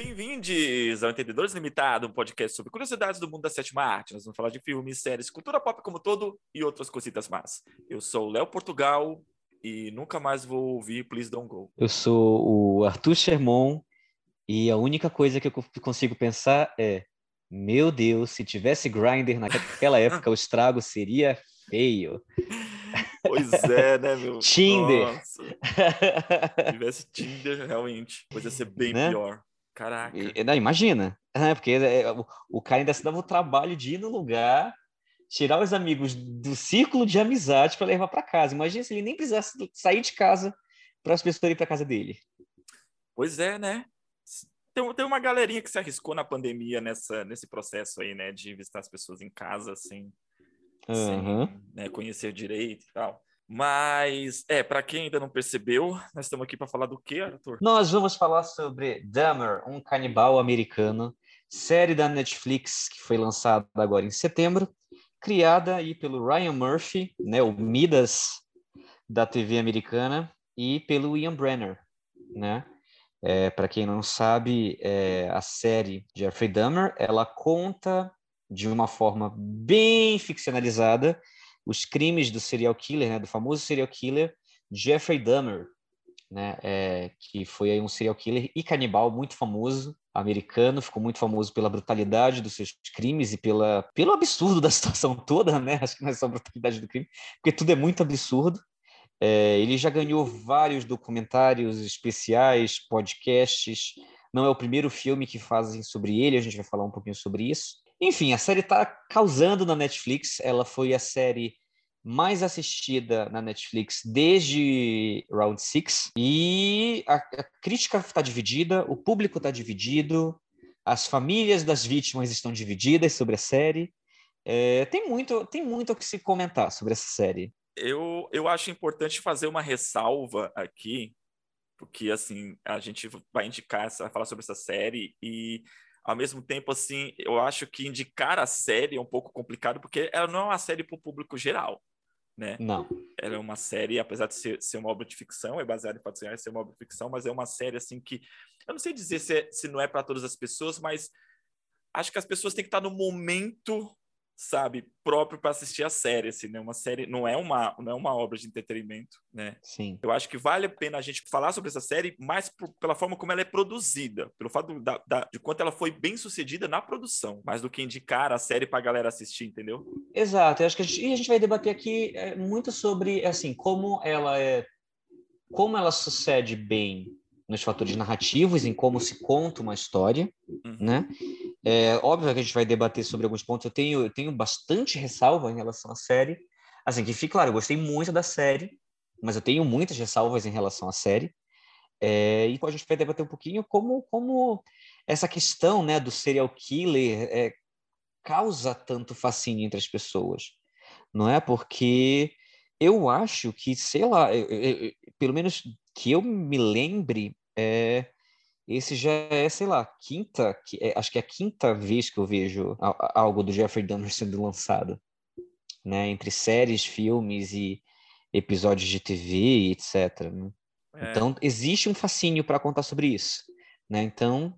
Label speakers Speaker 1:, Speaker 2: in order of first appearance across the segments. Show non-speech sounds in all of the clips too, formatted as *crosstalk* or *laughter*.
Speaker 1: Bem-vindos ao Entendedores Limitado, um podcast sobre curiosidades do mundo da sétima arte. Nós vamos falar de filmes, séries, cultura pop como todo e outras cositas más. Eu sou o Léo Portugal e nunca mais vou ouvir Please Don't Go.
Speaker 2: Eu sou o Arthur Sherman e a única coisa que eu consigo pensar é: meu Deus, se tivesse Grindr naquela época, o estrago seria feio.
Speaker 1: Pois é, né, meu?
Speaker 2: Tinder.
Speaker 1: Nossa. Se tivesse Tinder, realmente, podia ser bem
Speaker 2: Né?
Speaker 1: pior. Caraca.
Speaker 2: E- não, imagina, né? porque é, o, o cara ainda se dava o trabalho de ir no lugar, tirar os amigos do círculo de amizade para levar para casa. Imagina se ele nem precisasse sair de casa para as pessoas irem para casa dele.
Speaker 1: Pois é, né? Tem, tem uma galerinha que se arriscou na pandemia nessa, nesse processo aí, né? De visitar as pessoas em casa sem,
Speaker 2: Aham.
Speaker 1: sem né, conhecer direito e tal. Mas, é, para quem ainda não percebeu, nós estamos aqui para falar do quê, Arthur?
Speaker 2: Nós vamos falar sobre Dahmer, um canibal americano, série da Netflix que foi lançada agora em setembro, criada aí pelo Ryan Murphy, né, o Midas da TV americana, e pelo Ian Brenner, né? Para quem não sabe, é, a série Jeffrey Dahmer, ela conta de uma forma bem ficcionalizada os crimes do serial killer, né, do famoso serial killer Jeffrey Dahmer, né, é, que foi um serial killer e canibal muito famoso, americano, ficou muito famoso pela brutalidade dos seus crimes e pela, pelo absurdo *laughs* da situação toda, né? Acho que não é só a brutalidade do crime, porque tudo é muito absurdo. É, ele já ganhou vários documentários especiais, podcasts. Não é o primeiro filme que fazem sobre ele, a gente vai falar um pouquinho sobre isso. Enfim, a série está causando na Netflix. Ela foi a série mais assistida na Netflix desde Round Six e a, a crítica está dividida, o público está dividido, as famílias das vítimas estão divididas sobre a série. É, tem muito, tem muito o que se comentar sobre essa série.
Speaker 1: Eu, eu acho importante fazer uma ressalva aqui, porque, assim, a gente vai indicar, vai falar sobre essa série e, ao mesmo tempo, assim, eu acho que indicar a série é um pouco complicado, porque ela não é uma série para o público geral, né?
Speaker 2: Não.
Speaker 1: Ela é uma série, apesar de ser, ser uma obra de ficção, é baseada em fatos reais, ser uma obra de ficção, mas é uma série, assim, que... Eu não sei dizer se, é- se não é para todas as pessoas, mas acho que as pessoas têm que estar no momento sabe, próprio para assistir a série, assim, né? Uma série não é uma não é uma obra de entretenimento, né?
Speaker 2: Sim.
Speaker 1: Eu acho que vale a pena a gente falar sobre essa série mais por, pela forma como ela é produzida, pelo fato da, da, de quanto ela foi bem sucedida na produção, mais do que indicar a série para a galera assistir, entendeu?
Speaker 2: Exato. Eu acho que a gente, e a gente vai debater aqui é, muito sobre assim como ela é, como ela sucede bem nos fatores narrativos, em como se conta uma história,
Speaker 1: Uhum.
Speaker 2: né? É óbvio que a gente vai debater sobre alguns pontos. Eu tenho, eu tenho bastante ressalva em relação à série. Assim, que fique claro, eu gostei muito da série, mas eu tenho muitas ressalvas em relação à série. É, e a gente vai debater um pouquinho como, como essa questão né, do serial killer é, causa tanto fascínio entre as pessoas. Não é? Porque eu acho que, sei lá, eu- eu- eu- pelo menos que eu me lembre, é, esse já é, sei lá, quinta, que- é, acho que é a quinta vez que eu vejo algo do Jeffrey Dahmer *laughs* sendo lançado, né? Entre séries, filmes e episódios de TV etc. né?
Speaker 1: É,
Speaker 2: Então, existe um fascínio para contar sobre isso, né? Então,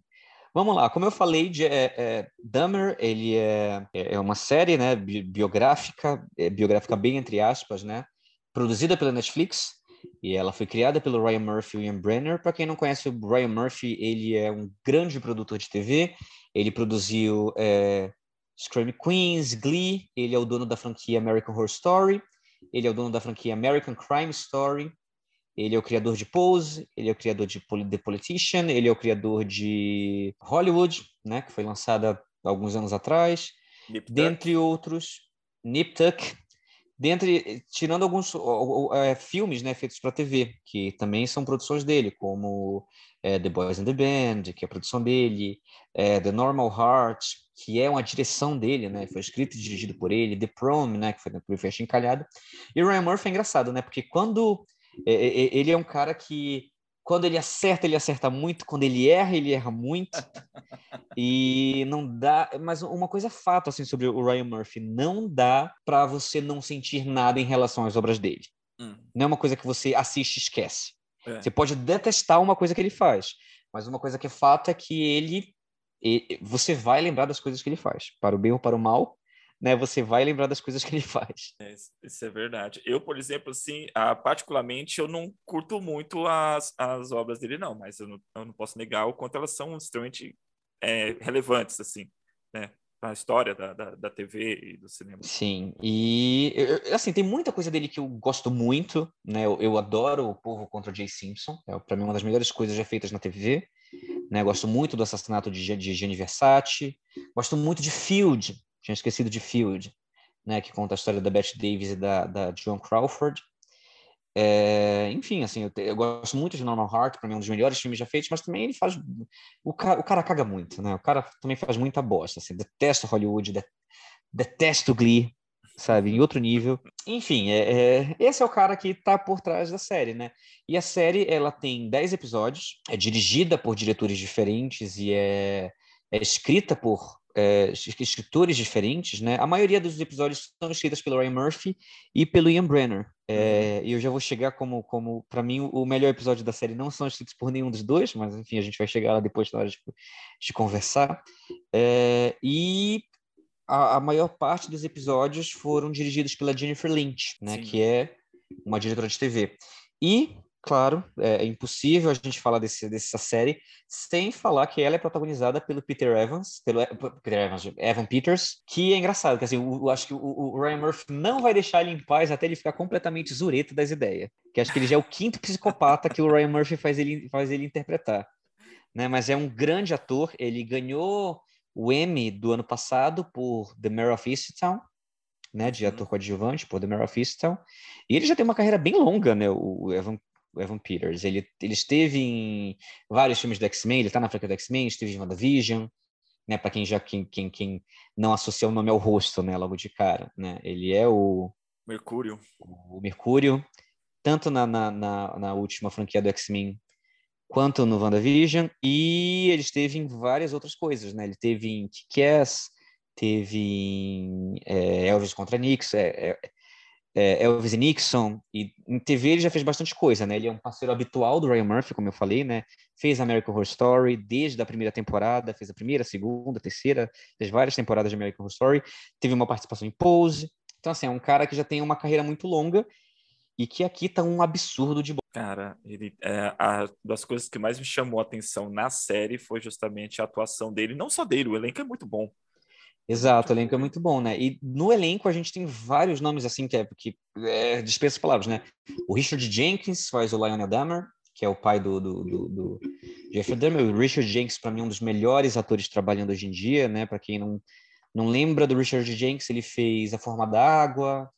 Speaker 2: vamos lá. Como eu falei, de, é, é, Dahmer, ele é, é uma série, né, bi- biográfica, é, biográfica bem entre aspas, né? Produzida pela Netflix e ela foi criada pelo Ryan Murphy e Ian Brenner. Para quem não conhece o Ryan Murphy, ele é um grande produtor de TV. Ele produziu é, Scream Queens, Glee. Ele é o dono da franquia American Horror Story. Ele é o dono da franquia American Crime Story. Ele é o criador de Pose, ele é o criador de The Politician, ele é o criador de Hollywood, né, que foi lançada alguns anos atrás,
Speaker 1: Nip Tuck.
Speaker 2: dentre outros, Nip Tuck, dentre, tirando alguns é, filmes né, feitos para TV, que também são produções dele, como é, The Boys and the Band, que é a produção dele, é, The Normal Heart, que é uma direção dele, né, foi escrito e dirigido por ele, The Prom, né, que foi, que foi encalhado, e Ryan Murphy é engraçado, né, porque quando ele é um cara que quando ele acerta, ele acerta muito, quando ele erra, ele erra muito. e não dá, mas uma coisa é fato assim sobre o Ryan Murphy, não dá para você não sentir nada em relação às obras dele.
Speaker 1: Hum,
Speaker 2: Não é uma coisa que você assiste e esquece.
Speaker 1: é.
Speaker 2: Você pode detestar uma coisa que ele faz, Mas uma coisa que é fato é que ele, ele você vai lembrar das coisas que ele faz, para o bem ou para o mal, né, você vai lembrar das coisas que ele *laughs* faz.
Speaker 1: É, isso é verdade. Eu, por exemplo, assim, ah, particularmente, eu não curto muito as, as obras dele, não, mas eu não, eu não posso negar o quanto elas são extremamente é, relevantes, assim, né? a história da, da, da, TV e do cinema.
Speaker 2: Sim, e assim, tem muita coisa dele que eu gosto muito, né? Eu, eu adoro o Povo contra Jay Simpson, é para mim uma das melhores coisas já feitas na TV. Né? Gosto muito do assassinato de, de Gianni Versace, gosto muito de Field, tinha esquecido de Field, né? Que conta a história da Bette Davis e da, da Joan Crawford. É, enfim, assim, eu, te, eu, gosto muito de Norman Hart, para mim é um dos melhores filmes já feitos, mas também ele faz. O cara, o cara caga muito, né? O cara também faz muita bosta. Assim, detesto Hollywood, de, detesto Glee, sabe? Em outro nível. Enfim, é, é, esse é o cara que está por trás da série, né? E a série, ela tem 10 episódios, é dirigida por diretores diferentes e é, é escrita por é, escritores diferentes, né? A maioria dos episódios são escritas pelo Ryan Murphy e pelo Ian Brenner. É, e eu já vou chegar como, como para mim, o melhor episódio da série não são escritos por nenhum dos dois, mas enfim, a gente vai chegar lá depois na hora de, de conversar. É, e a, a, maior parte dos episódios foram dirigidos pela Jennifer Lynch, né? Que é uma diretora de TV. E claro, é, é impossível a gente falar desse, dessa série sem falar que ela é protagonizada pelo Peter Evans, pelo Peter Evans, Evan Peters, que é engraçado, que assim, eu, acho que o, o, Ryan Murphy não vai deixar ele em paz até ele ficar completamente zureto das ideias, que acho que ele já é o quinto psicopata que o Ryan Murphy faz ele, faz ele interpretar, né? Mas é um grande ator, ele ganhou o Emmy do ano passado por The Mayor of Easttown, né, de uhum. ator coadjuvante, por The Mayor of Easttown, e ele já tem uma carreira bem longa, né, o Evan o Evan Peters. Ele, ele esteve em vários filmes do X-Men, ele está na franquia do X-Men, esteve em WandaVision, né, para quem já quem, quem, quem não associa o nome ao rosto, né, logo de cara, né? Ele é o
Speaker 1: Mercúrio.
Speaker 2: O Mercúrio, tanto na, na, na, na última franquia do X-Men quanto no WandaVision, e ele esteve em várias outras coisas, né? Ele teve em Kick-Ass, teve em é, Elvis contra Nix, é, é, é, Elvis Nixon, e em TV ele já fez bastante coisa, né? Ele é um parceiro habitual do Ryan Murphy, como eu falei, né? Fez American Horror Story desde a primeira temporada, fez a primeira, segunda, terceira, fez várias temporadas de American Horror Story, teve uma participação em Pose. Então, assim, é um cara que já tem uma carreira muito longa e que aqui tá um absurdo de bom.
Speaker 1: Cara, ele, é, a, das coisas que mais me chamou a atenção na série foi justamente a atuação dele, não só dele, o elenco é muito bom.
Speaker 2: Exato, o elenco é muito bom, né? E no elenco a gente tem vários nomes assim que é que é, dispensa palavras, né? O Richard Jenkins faz o Lionel Dahmer, que é o pai do, do, do, do Jeffrey Dahmer. O Richard Jenkins para mim é um dos melhores atores trabalhando hoje em dia, né? Para quem não não lembra do Richard Jenkins, ele fez A Forma da Água,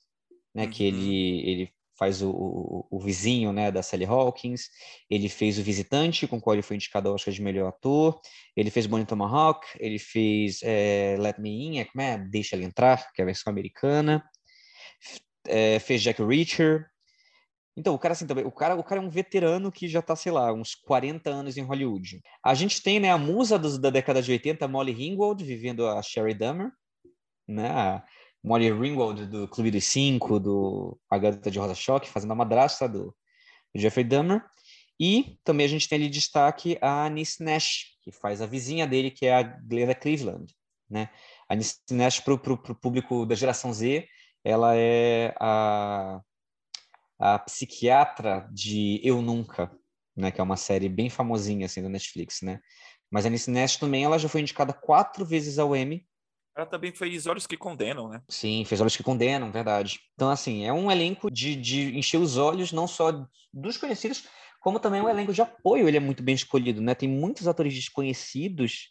Speaker 2: né? Uhum. Que ele ele faz o, o, o, vizinho né, da Sally Hawkins, ele fez O Visitante, com o qual ele foi indicado ao Oscar de melhor ator, ele fez Bonnie Tomahawk, ele fez é, Let Me In, é, como é? Deixa Ele Entrar, que é a versão americana, é, fez Jack Reacher, então, o cara, assim, também, o cara, o cara é um veterano que já está, sei lá, uns 40 anos em Hollywood. A gente tem, né, a musa dos, da década de 80, Molly Ringwald, vivendo a Sherry Dahmer, né, a, Molly Ringwald do Clube dos Cinco, do A Garota de Rosa Choque, fazendo a madrasta do, Jeffrey Dahmer. E também a gente tem ali destaque a Anis Nash, que faz a vizinha dele, que é a Glenda Cleveland. Né? A Anis Nash, para o público da geração Z, ela é a, a psiquiatra de Eu Nunca, né? que é uma série bem famosinha assim, do Netflix. Né? Mas a Anis Nash também ela já foi indicada quatro vezes ao Emmy
Speaker 1: ela também fez Olhos que Condenam, né?
Speaker 2: Sim, fez Olhos que Condenam, verdade. Então, assim, é um elenco de, de encher os olhos não só dos conhecidos, como também um elenco de apoio, ele é muito bem escolhido, né? Tem muitos atores desconhecidos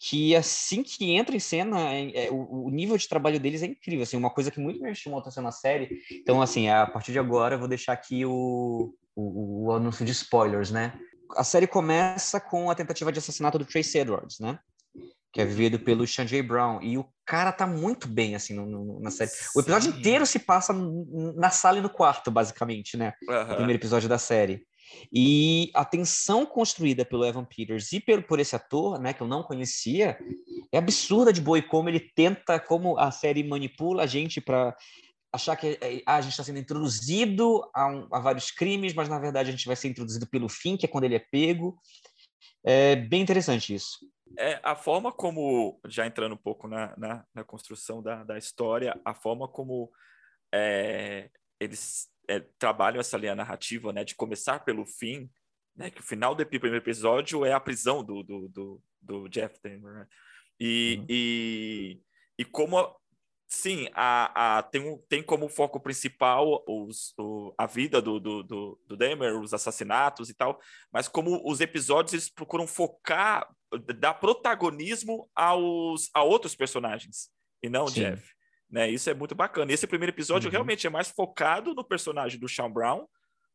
Speaker 2: que assim que entra em cena, é, é, o, o, nível de trabalho deles é incrível, assim, uma coisa que muito me chamou atenção na série. Então, assim, a partir de agora eu vou deixar aqui o, o, o anúncio de spoilers, né? A série começa com a tentativa de assassinato do Trace Edwards, né? Que é vivido pelo Sean J. Brown. E o cara tá muito bem, assim, no, no, na série. O episódio Sim. inteiro se passa na sala e no quarto, basicamente, né? Uhum. O primeiro episódio da série. E a tensão construída pelo Evan Peters e por, por esse ator, né, que eu não conhecia, é absurda de boa e como ele tenta, como a série manipula a gente para achar que é, ah, a gente está sendo introduzido a, um, a, vários crimes, mas na verdade a gente vai ser introduzido pelo fim, que é quando ele é pego. É bem interessante isso.
Speaker 1: É, a forma como, já entrando um pouco na, na, na construção da, da história, a forma como é, eles é, trabalham essa linha narrativa, né, de começar pelo fim, né, que o final do primeiro episódio é a prisão do, do, do, do Jeff Denver, né? e, uhum. e, e como Sim, a, a, tem, um, tem como foco principal os, o, a vida do, do, do, do Demer, os assassinatos e tal, mas como os episódios eles procuram focar, dar protagonismo aos, a outros personagens, e não o Jeff. Né? Isso é muito bacana. E esse primeiro episódio uhum. realmente é mais focado no personagem do Sean Brown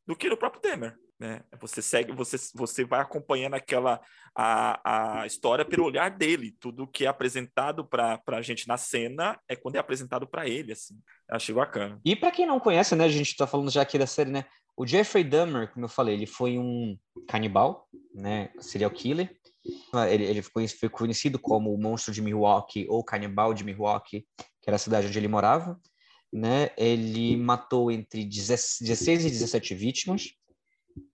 Speaker 1: do que no próprio Demer. Né? Você segue, você, você vai acompanhando aquela a, a história pelo olhar dele. Tudo que é apresentado para a gente na cena é quando é apresentado para ele, assim. Achei bacana.
Speaker 2: E para quem não conhece, né, a gente está falando já aqui da série, né? O Jeffrey Dahmer, como eu falei, ele foi um canibal, né, serial killer. Ele, ele foi, foi conhecido como o monstro de Milwaukee ou canibal de Milwaukee, que era a cidade onde ele morava. Né? Ele matou entre 16 e 17 vítimas,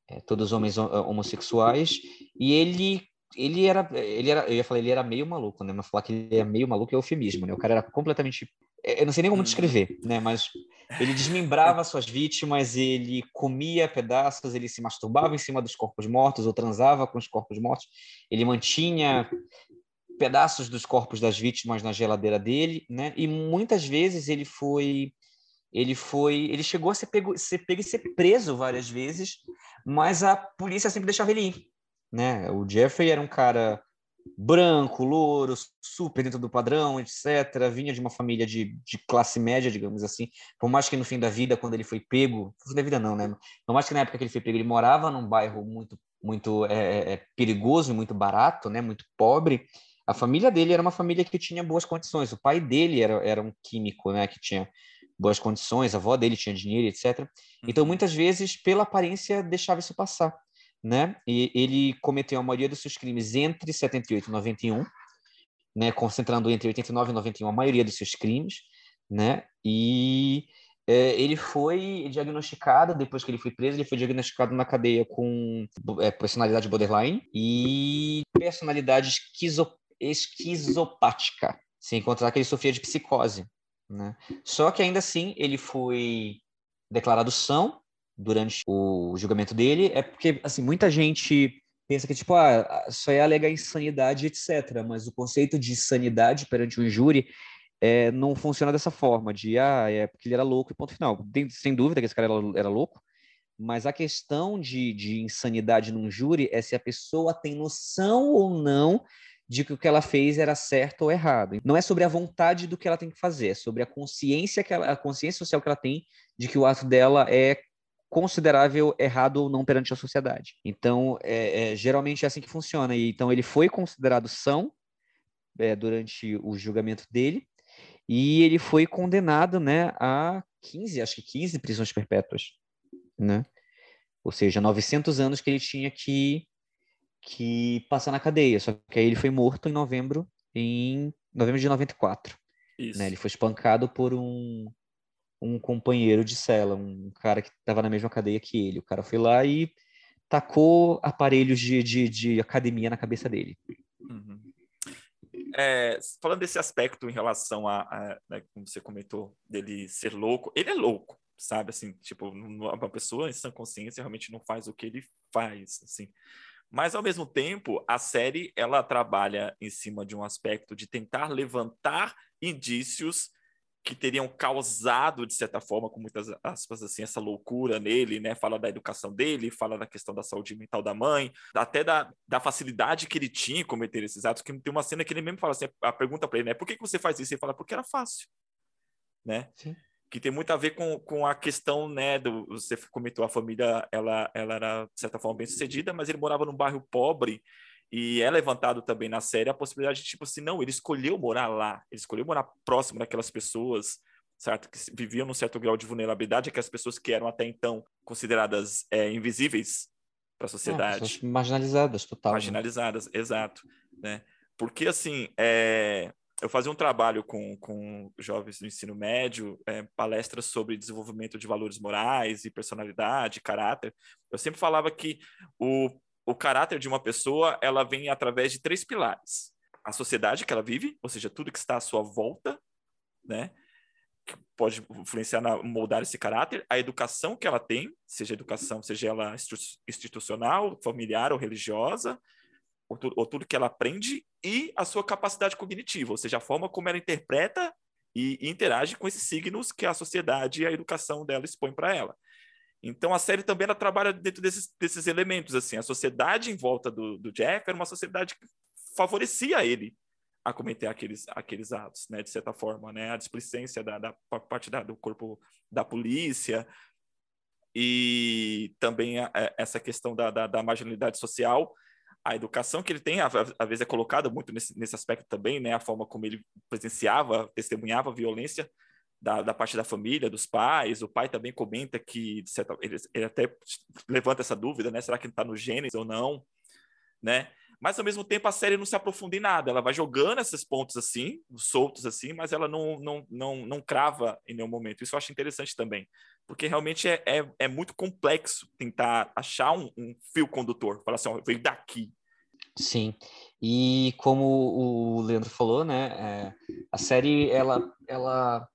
Speaker 2: é, todos homens homossexuais, e ele ele era, ele era, eu ia falar, ele era meio maluco, né? Mas falar que ele é meio maluco é eufemismo, né? O cara era completamente, é, eu não sei nem como descrever, né? Mas ele desmembrava suas vítimas, ele comia pedaços, ele se masturbava em cima dos corpos mortos ou transava com os corpos mortos. Ele mantinha pedaços dos corpos das vítimas na geladeira dele, né? E muitas vezes ele foi ele foi, ele chegou a ser pego, ser pego e ser preso várias vezes, mas a polícia sempre deixava ele ir, né? O Jeffrey era um cara branco, louro, super dentro do padrão, etc. Vinha de uma família de, de classe média, digamos assim. Por mais que no fim da vida, quando ele foi pego, no fim da vida não, né? Por mais que na época que ele foi pego, ele morava num bairro muito, muito é, é, é perigoso e muito barato, né? Muito pobre. A família dele era uma família que tinha boas condições. O pai dele era, era um químico, né? Que tinha boas condições, a avó dele tinha dinheiro, etc. Então, uhum. muitas vezes, pela aparência, deixava isso passar, né? E ele cometeu a maioria dos seus crimes entre 78 e 91, né? Concentrando entre 89 e 91 a maioria dos seus crimes, né? E é, ele foi diagnosticado, depois que ele foi preso, ele foi diagnosticado na cadeia com é, personalidade borderline e personalidade esquizo, esquizopática, sem encontrar que ele sofria de psicose, né? Só que ainda assim ele foi declarado são durante o julgamento dele, é porque assim muita gente pensa que tipo ah, só é alegar insanidade etc, mas o conceito de sanidade perante um júri é, não funciona dessa forma de ah é porque ele era louco e ponto final. Tem, sem dúvida que esse cara era, era louco, mas a questão de, de insanidade num júri é se a pessoa tem noção ou não de que o que ela fez era certo ou errado. Não é sobre a vontade do que ela tem que fazer, é sobre a consciência que ela, a consciência social que ela tem de que o ato dela é considerável errado ou não perante a sociedade. Então, é, é, geralmente é assim que funciona. E, então, ele foi considerado são é, durante o julgamento dele e ele foi condenado, né, a 15, acho que 15 prisões perpétuas, né? Ou seja, 900 anos que ele tinha que que passa na cadeia. Só que aí ele foi morto em novembro, em novembro de 94. Isso. Né? Ele foi espancado por um, um companheiro de cela, um cara que estava na mesma cadeia que ele. O cara foi lá e tacou aparelhos de, de, de academia na cabeça dele.
Speaker 1: Uhum. É, falando desse aspecto em relação a, a né, como você comentou, dele ser louco, ele é louco, sabe? Assim, tipo, uma pessoa em sã consciência realmente não faz o que ele faz, assim. Mas ao mesmo tempo, a série ela trabalha em cima de um aspecto de tentar levantar indícios que teriam causado de certa forma, com muitas aspas assim, essa loucura nele, né? Fala da educação dele, fala da questão da saúde mental da mãe, até da, da facilidade que ele tinha em cometer esses atos, que tem uma cena que ele mesmo fala assim, a pergunta para ele, né? Por que, que você faz isso? Ele fala, porque era fácil, né? Sim que tem muito a ver com, com a questão, né, do, você comentou, a família, ela, ela era, de certa forma, bem sucedida, mas ele morava num bairro pobre, e é levantado também na série a possibilidade de, tipo assim, não, ele escolheu morar lá, ele escolheu morar próximo daquelas pessoas, certo, que viviam num certo grau de vulnerabilidade, aquelas pessoas que eram até então consideradas é, invisíveis para a sociedade.
Speaker 2: É, marginalizadas, total. Né?
Speaker 1: Marginalizadas, né? exato, né? Porque, assim, é, eu fazia um trabalho com, com jovens do ensino médio, é, palestras sobre desenvolvimento de valores morais e personalidade, caráter. Eu sempre falava que o, o caráter de uma pessoa, ela vem através de três pilares. A sociedade que ela vive, ou seja, tudo que está à sua volta, né? Que pode influenciar na moldar esse caráter, a educação que ela tem, seja educação, seja ela institucional, familiar ou religiosa, ou, tu, ou tudo que ela aprende, e a sua capacidade cognitiva, ou seja, a forma como ela interpreta e, interage com esses signos que a sociedade e a educação dela expõe para ela. Então a série também ela trabalha dentro desses, desses elementos assim. A sociedade em volta do, do Jeff era uma sociedade que favorecia ele a cometer aqueles, aqueles atos, né? De certa forma, né? A displicência da, da parte da, do corpo da polícia e também a, a, essa questão da, da, da, marginalidade social. A educação que ele tem, às vezes, é colocada muito nesse, nesse aspecto também, né? A forma como ele presenciava, testemunhava violência da, da, parte da família, dos pais. O pai também comenta que, certa, ele, ele, até levanta essa dúvida, né? Será que ele está no Gênesis ou não, né? Mas ao mesmo tempo a série não se aprofunda em nada. Ela vai jogando esses pontos assim, soltos assim, mas ela não, não, não, não crava em nenhum momento. Isso eu acho interessante também, porque realmente é, é, é muito complexo tentar achar um, um fio condutor. Falar assim, ó, veio daqui.
Speaker 2: Sim. E como o Leandro falou, né, é, a série ela, ela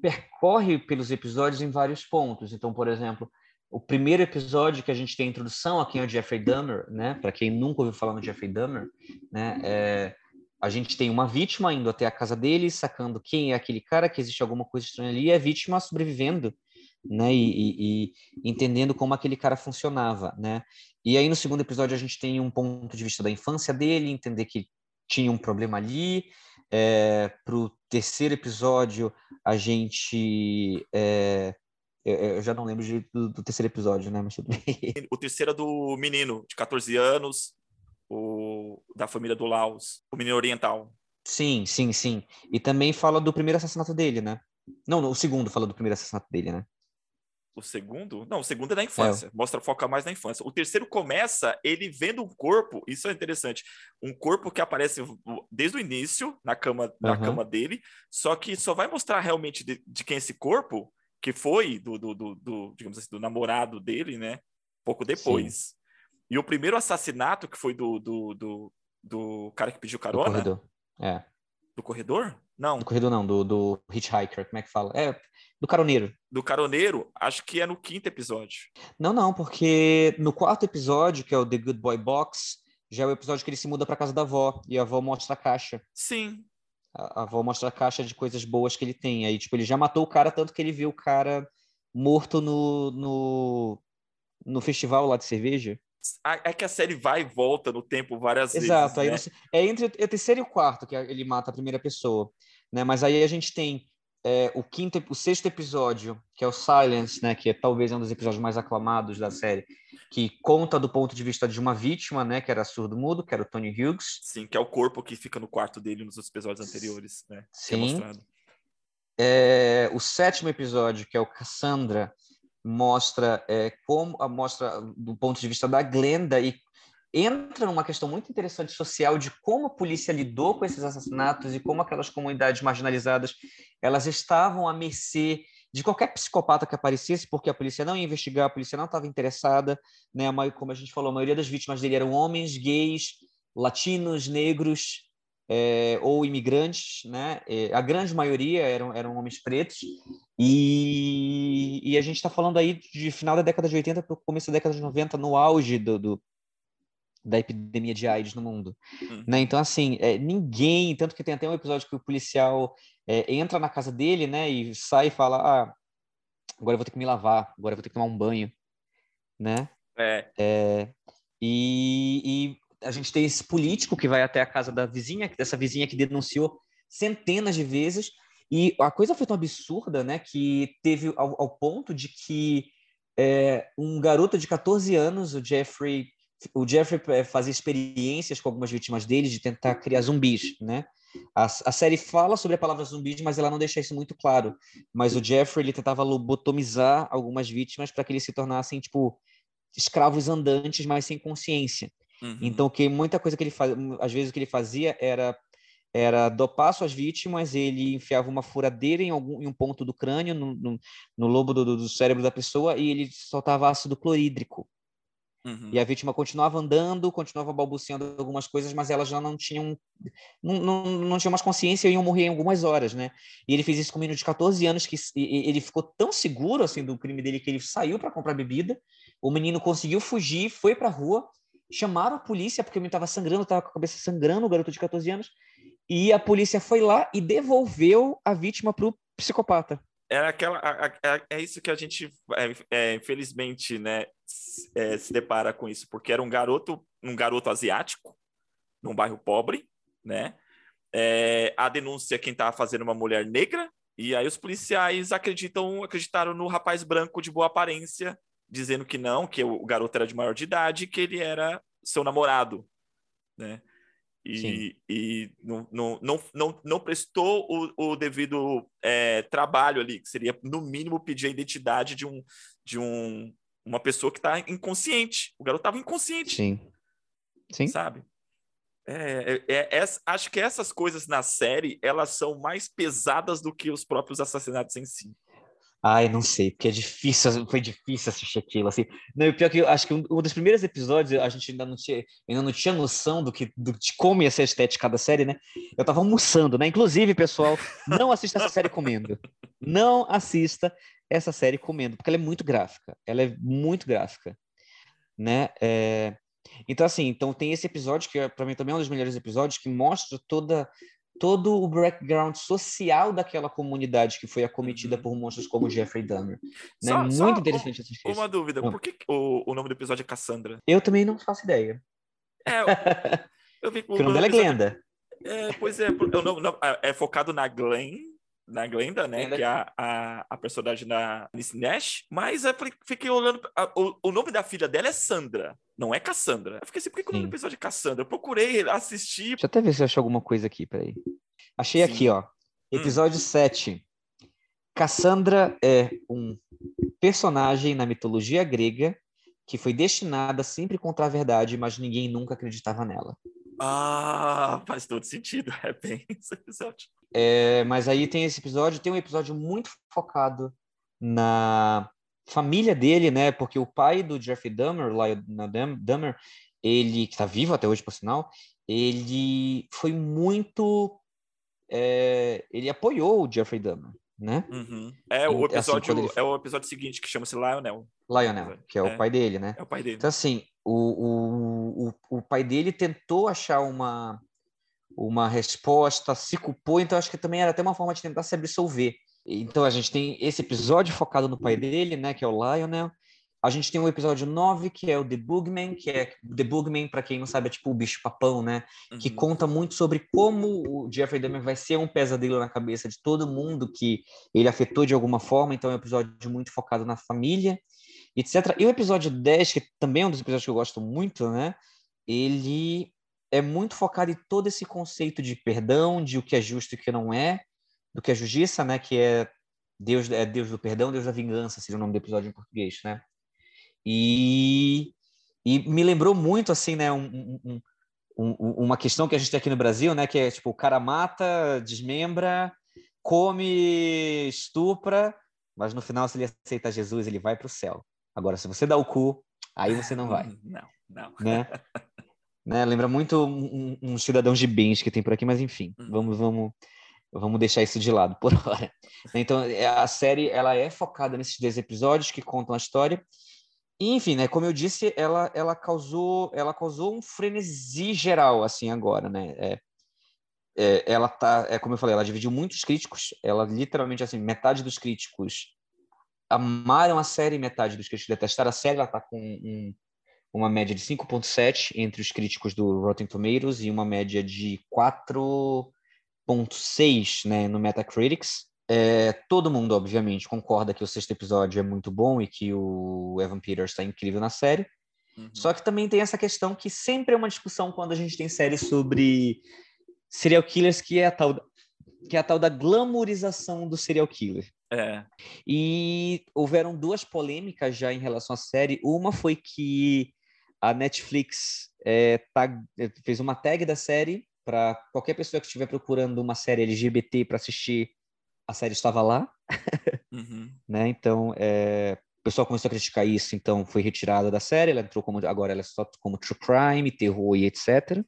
Speaker 2: percorre pelos episódios em vários pontos. Então, por exemplo, o primeiro episódio que a gente tem a introdução a quem é o Jeffrey Dahmer, né? Para quem nunca ouviu falar no Jeffrey Dahmer, né? É, a gente tem uma vítima indo até a casa dele, sacando quem é aquele cara, que existe alguma coisa estranha ali, e a vítima sobrevivendo, né? E, e, e, entendendo como aquele cara funcionava, né? E aí no segundo episódio a gente tem um ponto de vista da infância dele, entender que tinha um problema ali, é, para o terceiro episódio, a gente. É, eu, já não lembro de, do, do, terceiro episódio, né? Mas. *laughs*
Speaker 1: O terceiro é do menino, de 14 anos, o, da família do Laos, o menino oriental.
Speaker 2: Sim, sim, sim. E também fala do primeiro assassinato dele, né? Não, o segundo fala do primeiro assassinato dele, né?
Speaker 1: O segundo? Não, o segundo é da infância. É. Mostra, foca mais na infância. O terceiro começa ele vendo um corpo, isso é interessante. Um corpo que aparece desde o início na cama, na uhum. cama dele, só que só vai mostrar realmente de, de quem é esse corpo, que foi do, do, do, do, digamos assim, do namorado dele, né? Pouco depois. Sim. E o primeiro assassinato, que foi do, do, do, do cara que pediu carona. Do
Speaker 2: corredor. É.
Speaker 1: Do corredor? Não.
Speaker 2: Do corredor não, do, do hitchhiker, como é que fala? É, do caroneiro.
Speaker 1: Do caroneiro, acho que é no quinto episódio.
Speaker 2: Não, não, porque no quarto episódio, que é o The Good Boy Box, já é o episódio que ele se muda para casa da avó e a avó mostra a caixa.
Speaker 1: Sim.
Speaker 2: A, a avó mostra a caixa de coisas boas que ele tem. Aí, tipo, ele já matou o cara, tanto que ele viu o cara morto no, no, no festival lá de cerveja.
Speaker 1: É que a série vai e volta no tempo várias
Speaker 2: Exato,
Speaker 1: vezes.
Speaker 2: Exato. Né? É entre o terceiro e o quarto que ele mata a primeira pessoa. Né? Mas aí a gente tem é, o quinto, o sexto episódio, que é o Silence, né, que é talvez um dos episódios mais aclamados da série, que conta do ponto de vista de uma vítima, né, que era surdo-mudo, que era o Tony Hughes.
Speaker 1: Sim, que é o corpo que fica no quarto dele nos episódios anteriores, né? É
Speaker 2: Sim. É, o sétimo episódio, que é o Cassandra, mostra é, como mostra do ponto de vista da Glenda e entra numa questão muito interessante social de como a polícia lidou com esses assassinatos e como aquelas comunidades marginalizadas elas estavam à mercê de qualquer psicopata que aparecesse, porque a polícia não ia investigar, a polícia não estava interessada, né? Como a gente falou, a maioria das vítimas dele eram homens, gays, latinos, negros é, ou imigrantes, né? É, a grande maioria eram, eram homens pretos e, e a gente está falando aí de final da década de 80 para o começo da década de 90, no auge do, do da epidemia de AIDS no mundo. Uhum. Né? Então, assim, é, ninguém, tanto que tem até um episódio que o policial entra na casa dele, né, e sai e fala, ah, agora eu vou ter que me lavar, agora eu vou ter que tomar um banho, né?
Speaker 1: É.
Speaker 2: é e, e, a gente tem esse político que vai até a casa da vizinha, dessa vizinha que denunciou centenas de vezes, e a coisa foi tão absurda, né, que teve ao, ao ponto de que é, um garoto de 14 anos, o Jeffrey o Jeffrey é, fazia experiências com algumas vítimas dele de tentar criar zumbis, né? A, a, série fala sobre a palavra zumbis, mas ela não deixa isso muito claro. Mas o Jeffrey ele tentava lobotomizar algumas vítimas para que eles se tornassem tipo escravos andantes, mas sem consciência. Uhum. Então, que muita coisa que ele fazia, às vezes o que ele fazia era era dopar suas vítimas, ele enfiava uma furadeira em algum em um ponto do crânio, no, no, no lobo do, do cérebro da pessoa, e ele soltava ácido clorídrico Uhum. E a vítima continuava andando, continuava balbuciando algumas coisas, mas elas já não tinham não, não, não tinham mais consciência e iam morrer em algumas horas, né? E ele fez isso com um menino de 14 anos que ele ficou tão seguro assim do crime dele que ele saiu para comprar bebida. O menino conseguiu fugir, foi para a rua, chamaram a polícia porque o menino estava sangrando, estava com a cabeça sangrando, o garoto de 14 anos, e a polícia foi lá e devolveu a vítima para o psicopata.
Speaker 1: Era aquela é, é isso que a gente é, é, infelizmente né é, se depara com isso porque era um garoto um garoto asiático num bairro pobre né é, a denúncia quem estava fazendo uma mulher negra e aí os policiais acreditam acreditaram no rapaz branco de boa aparência dizendo que não que o, garoto era de maior de idade que ele era seu namorado né e, e não, não, não, não, não prestou o, o devido é, trabalho ali, que seria, no mínimo, pedir a identidade de, um, de um, uma pessoa que está inconsciente. O garoto estava inconsciente.
Speaker 2: Sim. Sim.
Speaker 1: Sabe? É, é, é, acho que essas coisas na série, elas são mais pesadas do que os próprios assassinatos em si.
Speaker 2: Ai, não sei, porque é difícil, *laughs* foi difícil assistir aquilo, assim. Não, pior é que eu acho que um, um, dos primeiros episódios a gente ainda não tinha, ainda não tinha noção do que do, de como ia ser a estética da série, né? Eu tava almoçando, né? Inclusive, pessoal, não assista essa série comendo. Não assista essa série comendo, porque ela é muito gráfica. Ela é muito gráfica, né? É... Então, assim, então tem esse episódio que para mim também é um dos melhores episódios que mostra toda todo o background social daquela comunidade que foi acometida uhum. por monstros como Jeffrey Dahmer. Né? Só, Muito só interessante
Speaker 1: assistir uma, uma dúvida, por que o, o nome do episódio é Cassandra?
Speaker 2: Eu também não faço ideia.
Speaker 1: É, *laughs* eu, eu vi...
Speaker 2: o nome dela é Glenda.
Speaker 1: É, pois é, eu não, não, é focado na Glenn, na Glenda, né? Glenda. Que é a, a, a, personagem da Alice Nash. Mas eu fiquei olhando. A, o, o nome da filha dela é Sandra, não é Cassandra. Eu fiquei assim, por que, o nome do episódio é Cassandra? Eu procurei assistir.
Speaker 2: Deixa eu até ver se eu achei alguma coisa aqui, peraí. Achei Sim. aqui, ó. Hum. Episódio hum. 7. Cassandra é um personagem na mitologia grega que foi destinada a sempre contra a verdade, mas ninguém nunca acreditava nela.
Speaker 1: Ah, faz todo sentido. *laughs* É bem esse episódio.
Speaker 2: É, mas aí tem esse episódio, tem um episódio muito focado na família dele, né? Porque o pai do Jeffrey Dahmer, Lionel Dahmer, ele que está vivo até hoje, por sinal, ele foi muito, é, ele apoiou o Jeffrey Dahmer, né?
Speaker 1: Uhum. É o assim, episódio, assim, é o episódio seguinte que chama-se Lionel.
Speaker 2: Lionel, que é, é, o pai dele, né?
Speaker 1: É o pai dele.
Speaker 2: Então assim, o, o, o, o pai dele tentou achar uma uma resposta, se culpou, então acho que também era até uma forma de tentar se absolver. Então a gente tem esse episódio focado no pai dele, né, que é o Lionel. A gente tem o episódio 9, que é o The Boogman, que é The Boogman, para quem não sabe, é tipo o bicho papão, né? Uhum. Que conta muito sobre como o Jeffrey Dahmer vai ser um pesadelo na cabeça de todo mundo que ele afetou de alguma forma. Então é um episódio muito focado na família, etc. E o episódio 10, que também é um dos episódios que eu gosto muito, né? Ele é muito focado em todo esse conceito de perdão, de o que é justo e o que não é, do que é justiça, né? Que é Deus, é Deus do perdão, Deus da vingança, seria o nome do episódio em português, né? E, e me lembrou muito, assim, né? Um, um, um, uma questão que a gente tem aqui no Brasil, né? Que é tipo, o cara mata, desmembra, come, estupra, mas no final, se ele aceita Jesus, ele vai para o céu. Agora, se você dá o cu, aí você não vai. *laughs*
Speaker 1: Não, não.
Speaker 2: Né? *laughs* Né? Lembra muito um, um, cidadão de bens que tem por aqui, mas enfim, uhum. vamos, vamos, vamos deixar isso de lado por *laughs* hora. Então, é, a série ela é focada nesses 10 episódios que contam a história. E, enfim, né, como eu disse, ela, ela, causou, ela causou um frenesi geral, assim, agora, né? É, é, ela tá, é como eu falei, ela dividiu muitos críticos, ela literalmente, assim, metade dos críticos amaram a série, metade dos críticos detestaram a série, ela tá com um, uma média de 5.7 entre os críticos do Rotten Tomatoes e uma média de 4.6 né, no Metacritics. É, todo mundo, obviamente, concorda que o sexto episódio é muito bom e que o Evan Peters está incrível na série. Uhum. Só que também tem essa questão que sempre é uma discussão quando a gente tem séries sobre serial killers, que é a tal, que é a tal da glamorização do serial killer.
Speaker 1: É.
Speaker 2: E houveram duas polêmicas já em relação à série. Uma foi que a Netflix é, fez uma tag da série para qualquer pessoa que estiver procurando uma série LGBT para assistir, a série estava lá.
Speaker 1: Uhum.
Speaker 2: né? Então, é, pessoal começou a criticar isso, então foi retirada da série, ela entrou como agora ela é só como true crime, terror e etc.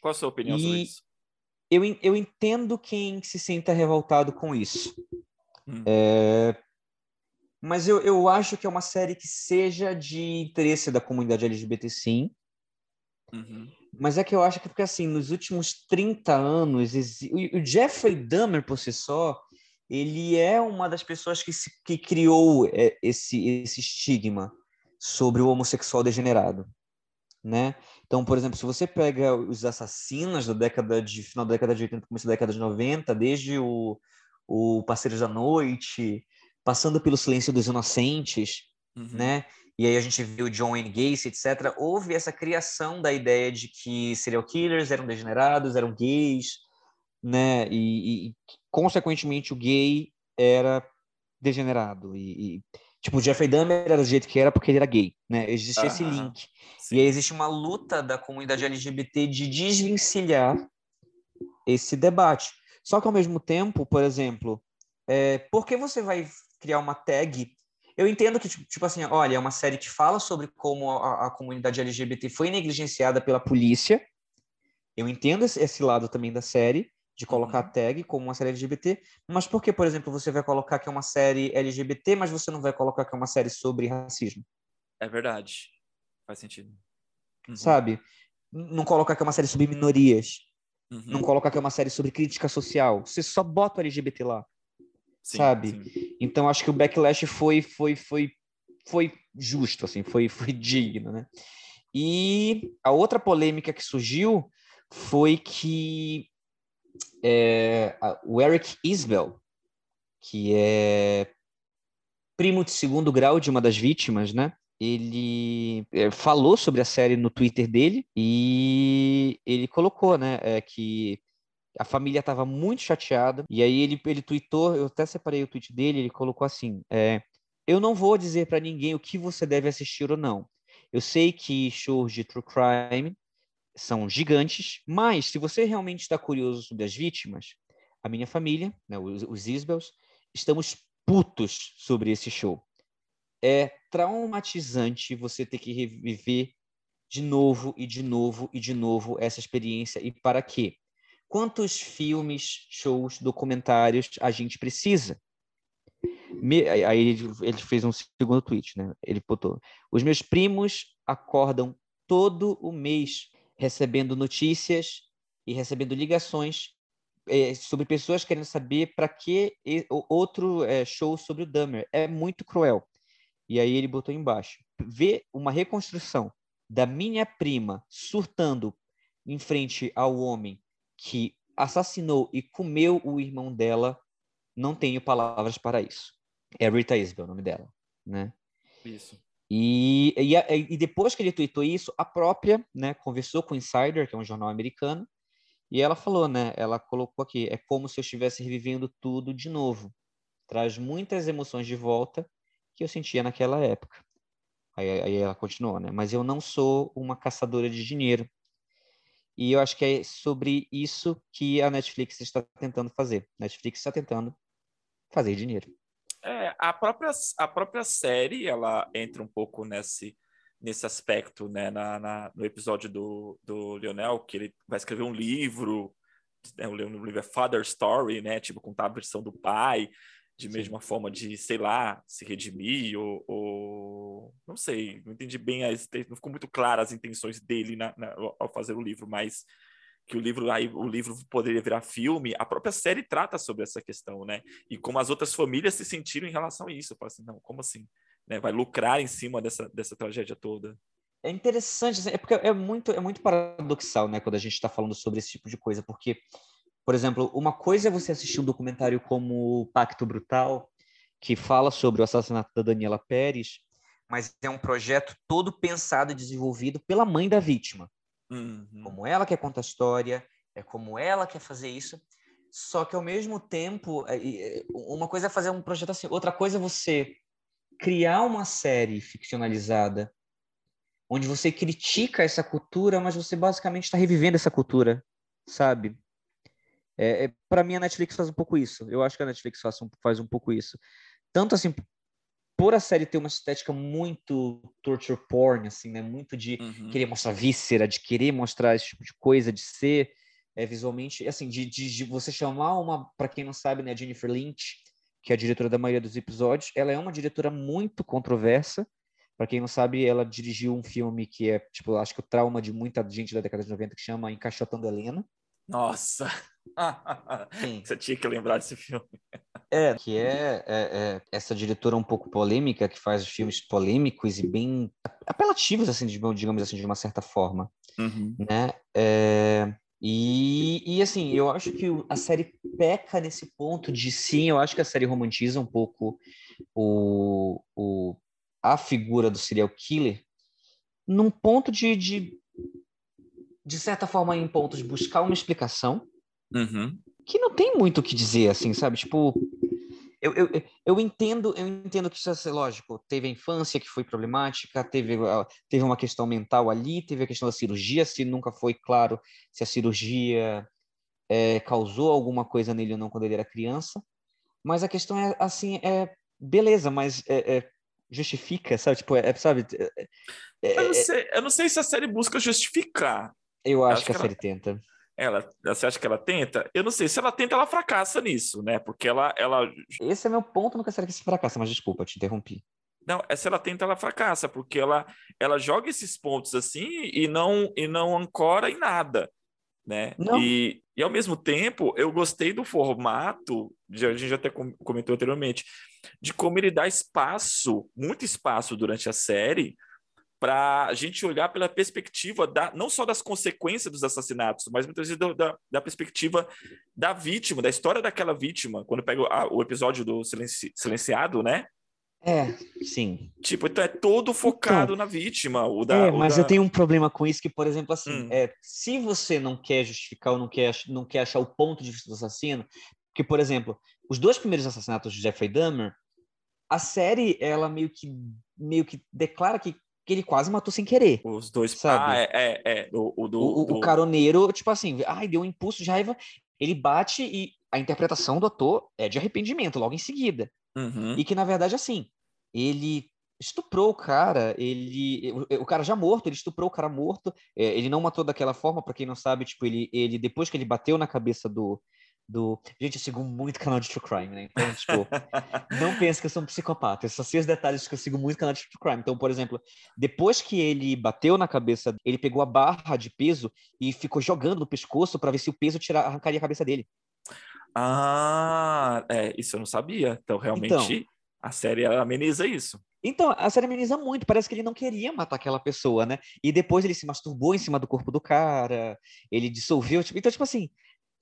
Speaker 1: Qual a sua opinião e sobre isso?
Speaker 2: Eu, eu entendo quem se senta revoltado com isso. Hum. É, mas eu, eu acho que é uma série que seja de interesse da comunidade LGBT, sim. Uhum. Mas é que eu acho que, porque assim, nos últimos 30 anos, o Jeffrey Dahmer, por si só, ele é uma das pessoas que, se, que criou é, esse, esse estigma sobre o homossexual degenerado, né? Então, por exemplo, se você pega os assassinos da década de final da década de 80, começo da década de 90, desde o, o Parceiros da Noite, passando pelo Silêncio dos Inocentes, uhum. né? E aí a gente viu John Wayne Gacy, etc. Houve essa criação da ideia de que serial killers eram degenerados, eram gays, né? E, e consequentemente o gay era degenerado e, e tipo o Jeffrey Dahmer era do jeito que era porque ele era gay, né? Existia ah, esse link. Sim. E aí existe uma luta da comunidade LGBT de desvencilhar esse debate. Só que ao mesmo tempo, por exemplo, é, por que você vai criar uma tag eu entendo que, tipo, tipo assim, olha, é uma série que fala sobre como a, a comunidade LGBT foi negligenciada pela polícia. Eu entendo esse, esse lado também da série, de colocar uhum. a tag como uma série LGBT, mas por que, por exemplo, você vai colocar que é uma série LGBT, mas você não vai colocar que é uma série sobre racismo?
Speaker 1: É verdade. Faz sentido.
Speaker 2: Uhum. Sabe? Não colocar que é uma série sobre minorias. Uhum. Não colocar que é uma série sobre crítica social. Você só bota o LGBT lá. Sim, sabe? Sim. Então acho que o backlash foi foi foi foi justo assim, foi *laughs* foi digno, né? E a outra polêmica que surgiu foi que é, o Eric Isbell, que é primo de segundo grau de uma das vítimas, né? Ele é, falou sobre a série no Twitter dele e ele colocou, né, é, que a família estava muito chateada. E aí ele, ele tweetou, eu até separei o tweet dele, ele colocou assim: é, Eu não vou dizer para ninguém o que você deve assistir ou não. Eu sei que shows de true crime são gigantes, mas se você realmente está curioso sobre as vítimas, a minha família, né, os, os Isbels, estamos putos sobre esse show. É traumatizante você ter que reviver de novo e de novo e de novo essa experiência. E para quê? Quantos filmes, shows, documentários a gente precisa? Me, aí ele, fez um segundo tweet, né? Ele botou: Os meus primos acordam todo o mês recebendo notícias e recebendo ligações é, sobre pessoas querendo saber para que outro é, show sobre o Dahmer. É muito cruel. E aí ele botou embaixo: ver uma reconstrução da minha prima surtando em frente ao homem que assassinou e comeu o irmão dela, não tenho palavras para isso. É Rita Isbell o nome dela, né?
Speaker 1: Isso.
Speaker 2: E, e, e, depois que ele tweetou isso, a própria, né, conversou com o Insider, que é um jornal americano, e ela falou, né, ela colocou aqui, é como se eu estivesse revivendo tudo de novo. Traz muitas emoções de volta que eu sentia naquela época. Aí, aí ela continuou, né, mas eu não sou uma caçadora de dinheiro. E eu acho que é sobre isso que a Netflix está tentando fazer. Netflix está tentando fazer dinheiro.
Speaker 1: É, a própria, a própria série, ela entra um pouco nesse, nesse aspecto, né? Na, na, no episódio do, do Lionel, que ele vai escrever um livro, né, o livro é Father Story, né? Tipo, contar a versão do pai, de mesma Sim. forma de, sei lá, se redimir ou, ou, não sei, não entendi bem, as, não ficou muito claro as intenções dele na, na, ao fazer o livro, mas que o livro aí o livro poderia virar filme, a própria série trata sobre essa questão, né? E como as outras famílias se sentiram em relação a isso, eu falo assim, não, como assim? Né? Vai lucrar em cima dessa, dessa tragédia toda.
Speaker 2: É interessante, assim, é porque é muito é muito paradoxal, né, quando a gente está falando sobre esse tipo de coisa, porque por exemplo, uma coisa é você assistir um documentário como Pacto Brutal, que fala sobre o assassinato da Daniela Pérez, mas é um projeto todo pensado e desenvolvido pela mãe da vítima. Uhum. Como ela quer contar a história, é como ela quer fazer isso. Só que ao mesmo tempo, é, é, uma coisa é fazer um projeto assim, outra coisa é você criar uma série ficcionalizada onde você critica essa cultura, mas você basicamente está revivendo essa cultura, sabe? É, é para mim, a Netflix faz um pouco isso. Eu acho que a Netflix faz um, faz um pouco isso. Tanto assim, por a série ter uma estética muito torture porn, assim, né? Muito de uhum. querer mostrar víscera, de querer mostrar esse tipo de coisa, de ser é, visualmente, assim, de, de, de você chamar uma, para quem não sabe, né, Jennifer Lynch, que é a diretora da maioria dos episódios, ela é uma diretora muito controversa. Para quem não sabe, ela dirigiu um filme que é, tipo, acho que o trauma de muita gente da década de 90, que chama Encaixotando Helena.
Speaker 1: Nossa! Você tinha que lembrar desse filme.
Speaker 2: É, que é, é, é, essa diretora um pouco polêmica, que faz filmes polêmicos e bem apelativos, assim, digamos assim, de uma certa forma. Uhum. Né? É, e, e, assim, eu acho que a série peca nesse ponto de sim, eu acho que a série romantiza um pouco o, o, a figura do serial killer num ponto de, de, de certa forma, em pontos de buscar uma explicação
Speaker 1: uhum.
Speaker 2: que não tem muito o que dizer, assim, sabe? Tipo, eu, eu, eu entendo, eu entendo que isso é lógico. Teve a infância que foi problemática, teve, teve uma questão mental ali, teve a questão da cirurgia, se nunca foi claro se a cirurgia é, causou alguma coisa nele ou não quando ele era criança. Mas a questão é assim, é beleza, mas é, é, justifica, sabe? Tipo, é, sabe? É,
Speaker 1: é, eu, não sei, eu não sei se a série busca justificar.
Speaker 2: Eu acho, acho que, que, a ela... série tenta
Speaker 1: ela, você acha que ela tenta? Eu não sei. Se ela tenta, ela fracassa nisso, né? Porque ela. ela...
Speaker 2: Esse é meu ponto, nunca será que se fracassa, mas desculpa, te interrompi.
Speaker 1: Não, é se ela tenta, ela fracassa, porque ela, ela joga esses pontos assim e não, e não ancora em nada, né? E, e ao mesmo tempo, eu gostei do formato, a gente já até comentou anteriormente, de como ele dá espaço, muito espaço durante a série, para a gente olhar pela perspectiva da, não só das consequências dos assassinatos, mas muitas vezes do, da, da, perspectiva da vítima, da história daquela vítima. Quando pega o, o episódio do silenci, silenciado, né?
Speaker 2: É, sim.
Speaker 1: Tipo, então é todo focado então, na vítima. O da,
Speaker 2: é, mas da... eu tenho um problema com isso que, por exemplo, assim, hum. é, se você não quer justificar ou não quer, não quer achar o ponto de vista do assassino, que, por exemplo, os dois primeiros assassinatos de Jeffrey Dahmer, a série, ela meio que, meio que declara que que ele quase matou sem querer.
Speaker 1: Os dois, sabe? Ah, é, é, é. O,
Speaker 2: o, do, o, do... o caroneiro, tipo assim, ai, deu um impulso de raiva, ele bate e a interpretação do ator é de arrependimento logo em seguida.
Speaker 1: Uhum.
Speaker 2: E que, na verdade, assim, ele estuprou o cara, ele o, o, cara já morto, ele estuprou o cara morto, é, ele não matou daquela forma, para quem não sabe, tipo, ele, ele depois que ele bateu na cabeça do, do. Gente, eu sigo muito canal de True Crime, né? Então, tipo, não *laughs* pense que eu sou um psicopata. Eu só sei os detalhes que eu sigo muito canal de True Crime. Então, por exemplo, depois que ele bateu na cabeça, ele pegou a barra de peso e ficou jogando no pescoço para ver se o peso tirar, arrancaria a cabeça dele.
Speaker 1: Ah, é, isso eu não sabia. Então, realmente, então, a série ameniza isso.
Speaker 2: Então, a série ameniza muito. Parece que ele não queria matar aquela pessoa, né? E depois ele se masturbou em cima do corpo do cara, ele dissolveu. Tipo, então, tipo assim,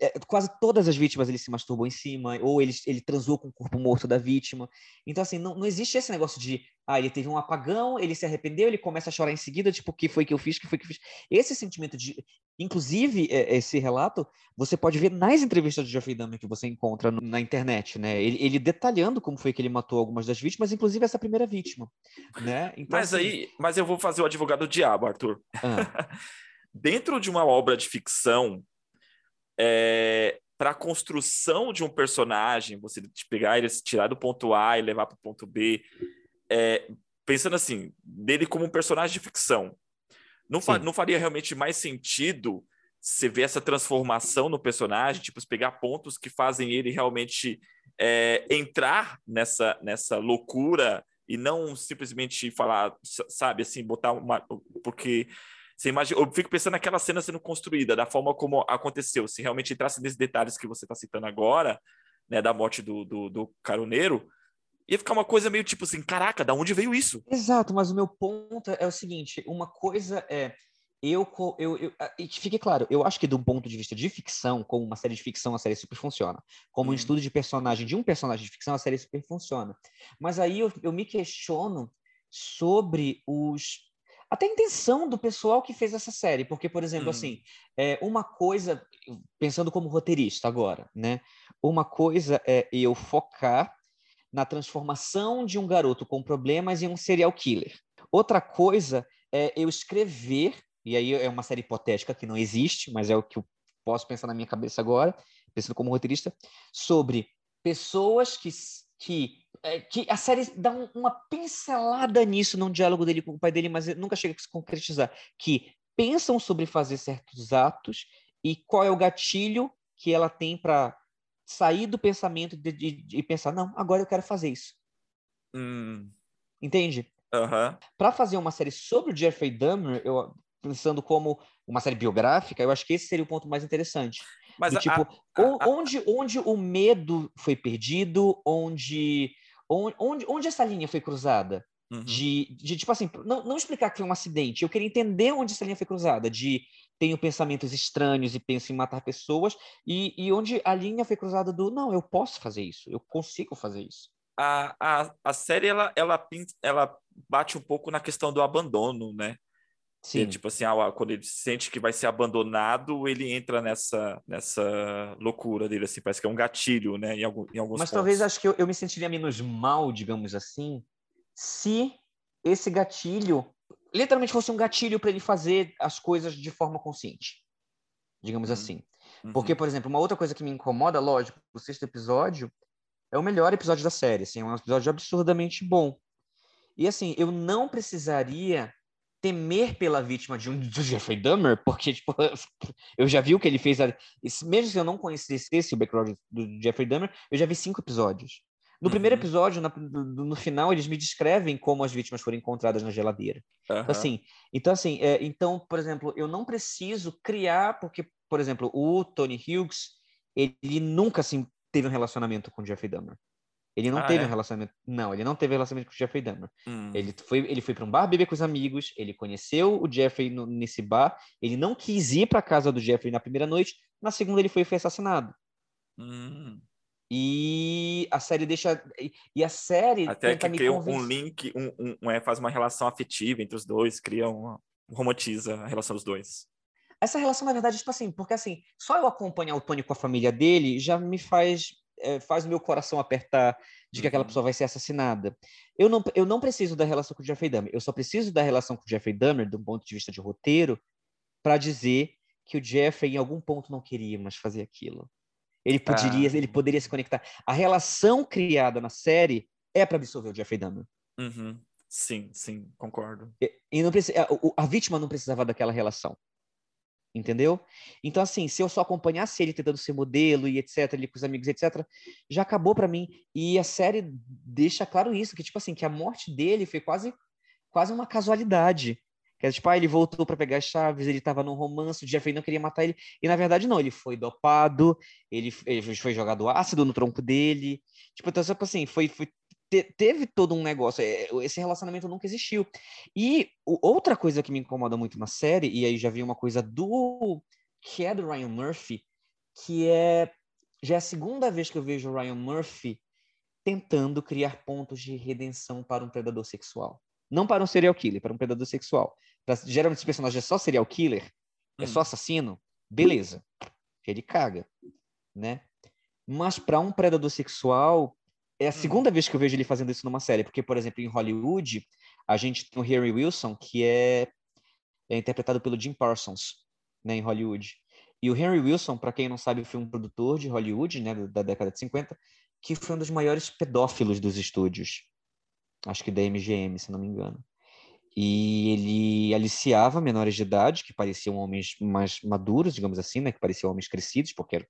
Speaker 2: é, quase todas as vítimas ele se masturbou em cima, ou ele, ele transou com o corpo morto da vítima. Então, assim, não, não existe esse negócio de, ah, ele teve um apagão, ele se arrependeu, ele começa a chorar em seguida, tipo, o que foi que eu fiz, o que foi que eu fiz. Esse sentimento de. Inclusive, é, esse relato, você pode ver nas entrevistas de Jeffrey Dahmer que você encontra na internet, né? Ele, ele, detalhando como foi que ele matou algumas das vítimas, inclusive essa primeira vítima, né?
Speaker 1: Então, mas assim... aí, mas eu vou fazer o advogado do diabo, Arthur. Ah. *laughs* Dentro de uma obra de ficção, é, para a construção de um personagem, você pegar ele, tirar do ponto A e levar para o ponto B, é, pensando assim, dele como um personagem de ficção, não, fa não faria realmente mais sentido você ver essa transformação no personagem, tipo, pegar pontos que fazem ele realmente é, entrar nessa, nessa loucura e não simplesmente falar, sabe, assim, botar uma. Porque você imagina, eu fico pensando naquela cena sendo construída, da forma como aconteceu. Se realmente entrasse nesses detalhes que você está citando agora, né, da morte do, do, do caroneiro, ia ficar uma coisa meio tipo assim, caraca, da onde veio isso?
Speaker 2: Exato, mas o meu ponto é o seguinte, uma coisa é eu, eu, eu e que fique claro, eu acho que de um ponto de vista de ficção, como uma série de ficção, a série super funciona. Como um uhum. estudo de personagem de um personagem de ficção, a série super funciona. Mas aí eu, eu me questiono sobre os até a intenção do pessoal que fez essa série, porque, por exemplo, assim, uhum. é, uma coisa, pensando como roteirista agora, né? Uma coisa é eu focar na transformação de um garoto com problemas em um serial killer. Outra coisa é eu escrever, e aí é uma série hipotética que não existe, mas é o que eu posso pensar na minha cabeça agora, pensando como roteirista, sobre pessoas que, que é, que a série dá um, uma pincelada nisso num diálogo dele com o pai dele, mas nunca chega a se concretizar. Que pensam sobre fazer certos atos e qual é o gatilho que ela tem para sair do pensamento de, pensar, não, agora eu quero fazer isso.
Speaker 1: Hum.
Speaker 2: Entende?
Speaker 1: Uhum.
Speaker 2: Para fazer uma série sobre o Jeffrey Dahmer, eu pensando como uma série biográfica, eu acho que esse seria o ponto mais interessante. Mas do, a, tipo, a, a, onde, onde o medo foi perdido, onde, onde, onde essa linha foi cruzada? Uhum. De, de, tipo assim, não, não explicar que foi um acidente, eu queria entender onde essa linha foi cruzada, de tenho pensamentos estranhos e penso em matar pessoas, e, e onde a linha foi cruzada do não, eu posso fazer isso, eu consigo fazer isso.
Speaker 1: A, a, a série ela, ela, ela bate um pouco na questão do abandono, né? Sim. E, tipo assim, quando ele sente que vai ser abandonado, ele entra nessa, nessa loucura dele, assim, parece que é um gatilho, né? Em, algum, em alguns
Speaker 2: Mas
Speaker 1: pontos.
Speaker 2: talvez acho que eu, eu me sentiria menos mal, digamos assim, se esse gatilho literalmente fosse um gatilho para ele fazer as coisas de forma consciente, digamos uhum. assim. Porque, uhum. por exemplo, uma outra coisa que me incomoda, lógico, o sexto episódio é o melhor episódio da série, assim, é um episódio absurdamente bom. E assim, eu não precisaria temer pela vítima de um do Jeffrey Dahmer, porque tipo, *laughs* eu já vi o que ele fez, mesmo se eu não conhecesse o background do Jeffrey Dahmer, eu já vi cinco episódios. No uhum. primeiro episódio, na, no, no, final, eles me descrevem como as vítimas foram encontradas na geladeira. Uhum. Então, assim, então, assim é, então, por exemplo, eu não preciso criar, porque, por exemplo, o Tony Hughes, ele nunca assim, teve um relacionamento com o Jeffrey Dahmer. Ele não ah, teve é? um relacionamento. Não, ele não teve relacionamento com o Jeffrey Dahmer. Hum. Ele foi, ele foi para um bar beber com os amigos, ele conheceu o Jeffrey no, nesse bar, ele não quis ir para casa do Jeffrey na primeira noite, na segunda ele foi, foi assassinado.
Speaker 1: Hum.
Speaker 2: E a série deixa. E a série.
Speaker 1: Até que cria um link, um, um, um, é, faz uma relação afetiva entre os dois, cria uma. romantiza a relação dos dois.
Speaker 2: Essa relação, na verdade, tipo assim, porque assim, só eu acompanhar o Tony com a família dele já me faz. É, faz o meu coração apertar de que aquela uhum. pessoa vai ser assassinada. Eu não, eu não preciso da relação com o Jeffrey Dahmer. Eu só preciso da relação com o Jeffrey Dahmer, do ponto de vista de roteiro, para dizer que o Jeffrey, em algum ponto, não queria mais fazer aquilo. Ele poderia, ah. ele poderia se conectar. A relação criada na série é para absorver o Jeffrey Dahmer.
Speaker 1: Uhum. Sim, sim, concordo.
Speaker 2: E, e não precisa, a, a, vítima não precisava daquela relação. Entendeu? Então, assim, se eu só acompanhasse ele tentando ser modelo e etc., ali com os amigos, etc., já acabou para mim. E a série deixa claro isso, que, tipo assim, que a morte dele foi quase, quase uma casualidade. Que era tipo, ah, ele voltou para pegar as chaves, ele estava num romance, o Jeffrey não queria matar ele. E na verdade, não, ele foi dopado, ele, ele foi jogado ácido no tronco dele. Tipo, então, tipo assim, foi, foi te, teve todo um negócio. É, esse relacionamento nunca existiu. E outra coisa que me incomoda muito na série, e aí já vi uma coisa do. que é do Ryan Murphy, que é. Já é a segunda vez que eu vejo o Ryan Murphy tentando criar pontos de redenção para um predador sexual. Não para um serial killer, para um predador sexual. Pra, geralmente esse personagem é só serial killer, é só hum. assassino, beleza. Ele caga, né? Mas para um predador sexual, é a hum. segunda vez que eu vejo ele fazendo isso numa série, porque, por exemplo, em Hollywood, a gente tem o Harry Wilson, que é, é interpretado pelo Jim Parsons, né, em Hollywood. E o Henry Wilson, para quem não sabe, foi um produtor de Hollywood, né, da década de 50, que foi um dos maiores pedófilos dos estúdios. Acho que da MGM, se não me engano e ele aliciava menores de idade, que pareciam homens mais maduros, digamos assim, né, que pareciam homens crescidos, porque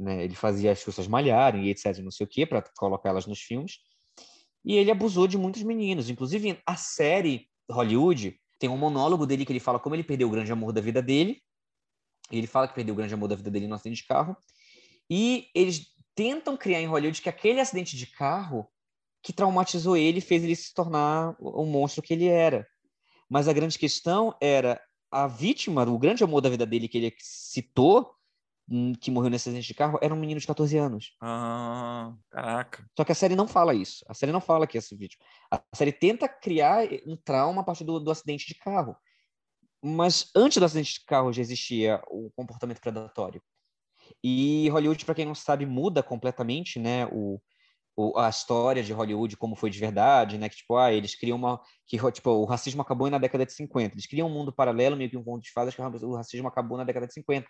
Speaker 2: né, ele fazia as pessoas malharem e etc, não sei o quê, para colocar elas nos filmes. E ele abusou de muitos meninos, inclusive a série Hollywood tem um monólogo dele que ele fala como ele perdeu o grande amor da vida dele. Ele fala que perdeu o grande amor da vida dele no acidente de carro. E eles tentam criar em Hollywood que aquele acidente de carro que traumatizou ele fez ele se tornar o monstro que ele era. Mas a grande questão era a vítima, o grande amor da vida dele que ele citou, que morreu nesse acidente de carro, era um menino de 14 anos.
Speaker 1: Ah, caraca.
Speaker 2: Só que a série não fala isso. A série não fala que é esse vítima. A série tenta criar um trauma a partir do, do acidente de carro. Mas antes do acidente de carro já existia o comportamento predatório. E Hollywood, para quem não sabe, muda completamente, né? O, o, a história de Hollywood como foi de verdade, né? Que tipo, ah, eles criam uma que tipo, o racismo acabou na década de 50. Eles criam um mundo paralelo, meio que um conto de fadas que o racismo acabou na década de 50.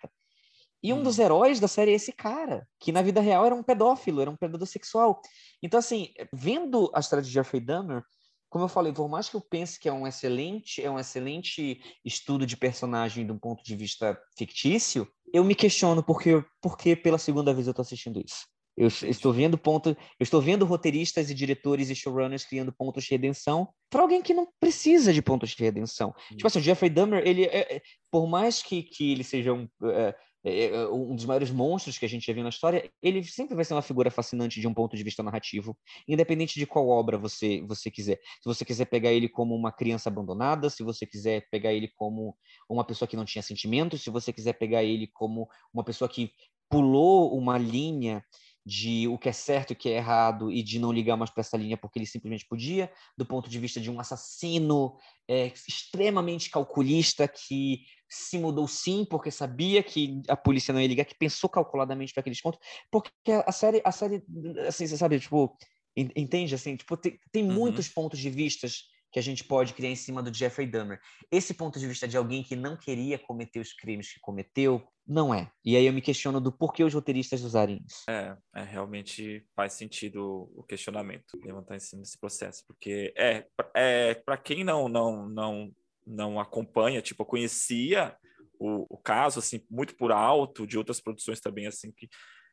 Speaker 2: E um dos uhum. heróis da série é esse cara, que na vida real era um pedófilo, era um predador sexual. Então, assim, vendo a história de Jeffrey Dahmer, como eu falei, por mais que eu pense que é um excelente, é um excelente estudo de personagem de um ponto de vista fictício, eu me questiono porque, porque pela segunda vez eu estou assistindo isso. Eu estou vendo ponto, eu estou vendo roteiristas e diretores e showrunners criando pontos de redenção para alguém que não precisa de pontos de redenção. Hum. Tipo assim, o Jeffrey Dahmer, ele é, é, por mais que, que ele seja um, é, é, é, um dos maiores monstros que a gente já viu na história, ele sempre vai ser uma figura fascinante de um ponto de vista narrativo, independente de qual obra você você quiser. Se você quiser pegar ele como uma criança abandonada, se você quiser pegar ele como uma pessoa que não tinha sentimentos, se você quiser pegar ele como uma pessoa que pulou uma linha de o que é certo e o que é errado e de não ligar mais para essa linha porque ele simplesmente podia, do ponto de vista de um assassino é, extremamente calculista que se mudou sim porque sabia que a polícia não ia ligar, que pensou calculadamente para aqueles pontos, porque a série, a série, assim, você sabe, tipo, entende assim, tipo, tem, tem uhum. muitos pontos de vistas que a gente pode criar em cima do Jeffrey Dahmer. Esse ponto de vista de alguém que não queria cometer os crimes que cometeu, não é. E aí eu me questiono do porquê os roteiristas usarem isso.
Speaker 1: É, é realmente faz sentido o questionamento levantar em cima desse processo, porque é, é para quem não não não não acompanha, tipo, eu conhecia o, o caso assim muito por alto de outras produções também assim que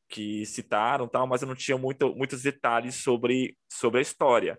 Speaker 1: que citaram tal, mas eu não tinha muito, muitos detalhes sobre sobre a história.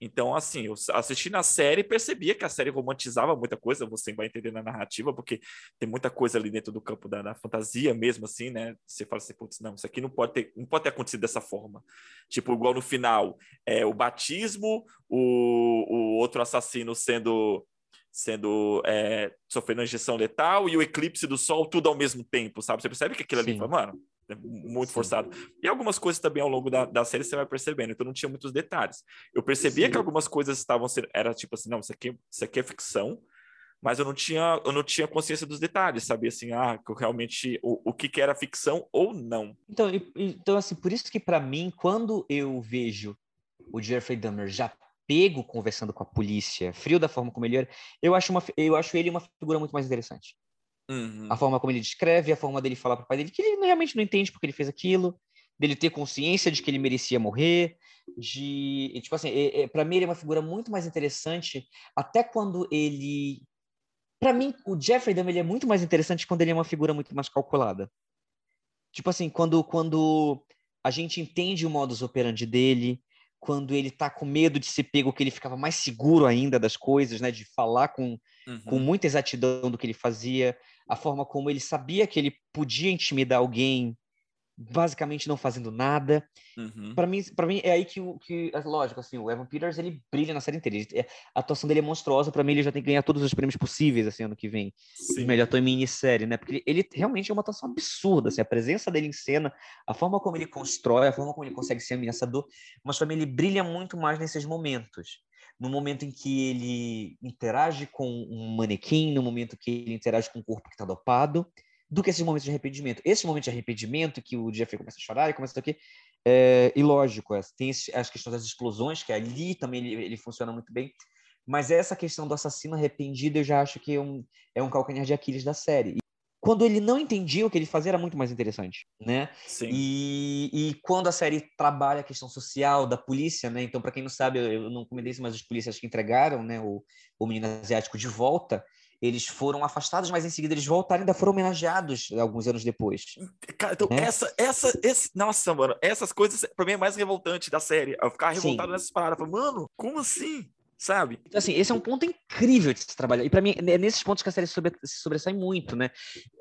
Speaker 1: Então, assim, eu assisti na série e percebia que a série romantizava muita coisa, você vai entender na narrativa, porque tem muita coisa ali dentro do campo da, da fantasia mesmo, assim, né? Você fala assim, putz, não, isso aqui não pode ter, não pode ter acontecido dessa forma. Tipo, igual no final, é, o batismo, o, o outro assassino sendo sendo é, sofrendo injeção letal e o eclipse do sol tudo ao mesmo tempo, sabe? Você percebe que aquilo Sim. ali foi, mano, muito Sim. forçado. E algumas coisas também ao longo da, da série você vai percebendo, então não tinha muitos detalhes. Eu percebia Sim. que algumas coisas estavam sendo, era tipo assim, não, isso aqui, isso aqui é ficção, mas eu não tinha, eu não tinha consciência dos detalhes, sabia assim, ah, que realmente o, o que, que era ficção ou não.
Speaker 2: Então, então assim, por isso que para mim, quando eu vejo o Jeffrey Dahmer já pego conversando com a polícia, frio da forma como ele era, eu acho, uma, eu acho ele uma figura muito mais interessante. Uhum. A forma como ele descreve, a forma dele falar para o pai dele que ele realmente não entende porque ele fez aquilo, dele ter consciência de que ele merecia morrer, de tipo assim, é, é, para mim ele é uma figura muito mais interessante até quando ele para mim o Jeffrey Dahmer é muito mais interessante quando ele é uma figura muito mais calculada. Tipo assim, quando quando a gente entende o modus operandi dele, quando ele tá com medo de ser pego, que ele ficava mais seguro ainda das coisas, né, de falar com, uhum. com muita exatidão do que ele fazia, a forma como ele sabia que ele podia intimidar alguém basicamente não fazendo nada. Uhum. Para mim, para mim é aí que, que é lógico assim, o Evan Peters ele brilha na série inteira. Ele, é, a atuação dele é monstruosa. Para mim ele já tem que ganhar todos os prêmios possíveis assim ano que vem. Sim. Melhor ator em minissérie, né? Porque ele, ele, realmente é uma atuação absurda, assim, a presença dele em cena, a forma como ele constrói, a forma como ele consegue ser ameaçador, mas para mim ele brilha muito mais nesses momentos no momento em que ele interage com um manequim, no momento que ele interage com um corpo que está dopado, do que esses momentos de arrependimento. Esse momento de arrependimento, que o Jeffrey começa a chorar e começa a aqui, é, e lógico, é, tem as questões das explosões, que ali também ele, ele, funciona muito bem, mas essa questão do assassino arrependido eu já acho que é um, é um calcanhar de Aquiles da série quando ele não entendia o que ele fazia era muito mais interessante, né?
Speaker 1: Sim.
Speaker 2: E, e quando a série trabalha a questão social da polícia, né? Então, para quem não sabe, eu não comentei isso, mas os policiais que entregaram, né, o, o menino asiático de volta, eles foram afastados, mas em seguida eles voltaram e ainda foram homenageados alguns anos depois.
Speaker 1: Cara, então, né? essa, essa, esse, nossa, mano, essas coisas, pra mim, é mais revoltante da série. Eu ficar revoltado Sim. nessas paradas. Mano, como assim? Sabe?
Speaker 2: Então, assim, esse é um ponto incrível de se trabalhar. E para mim, é nesses pontos que a série sobre, se sobressai muito, né?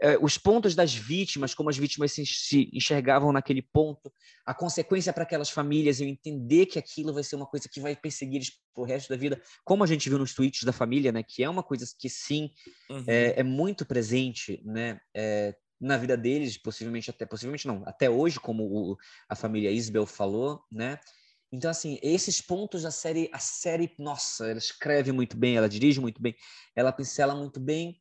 Speaker 2: É, os pontos das vítimas, como as vítimas se, se enxergavam naquele ponto, a consequência para aquelas famílias, eu entender que aquilo vai ser uma coisa que vai perseguir eles pro resto da vida, como a gente viu nos tweets da família, né? Que é uma coisa que sim uhum. é, é, muito presente, né? É, na vida deles, possivelmente até, possivelmente não, até hoje, como o, a família Isabel falou, né? Então, assim, esses pontos da série, a série, nossa, ela escreve muito bem, ela dirige muito bem, ela pincela muito bem.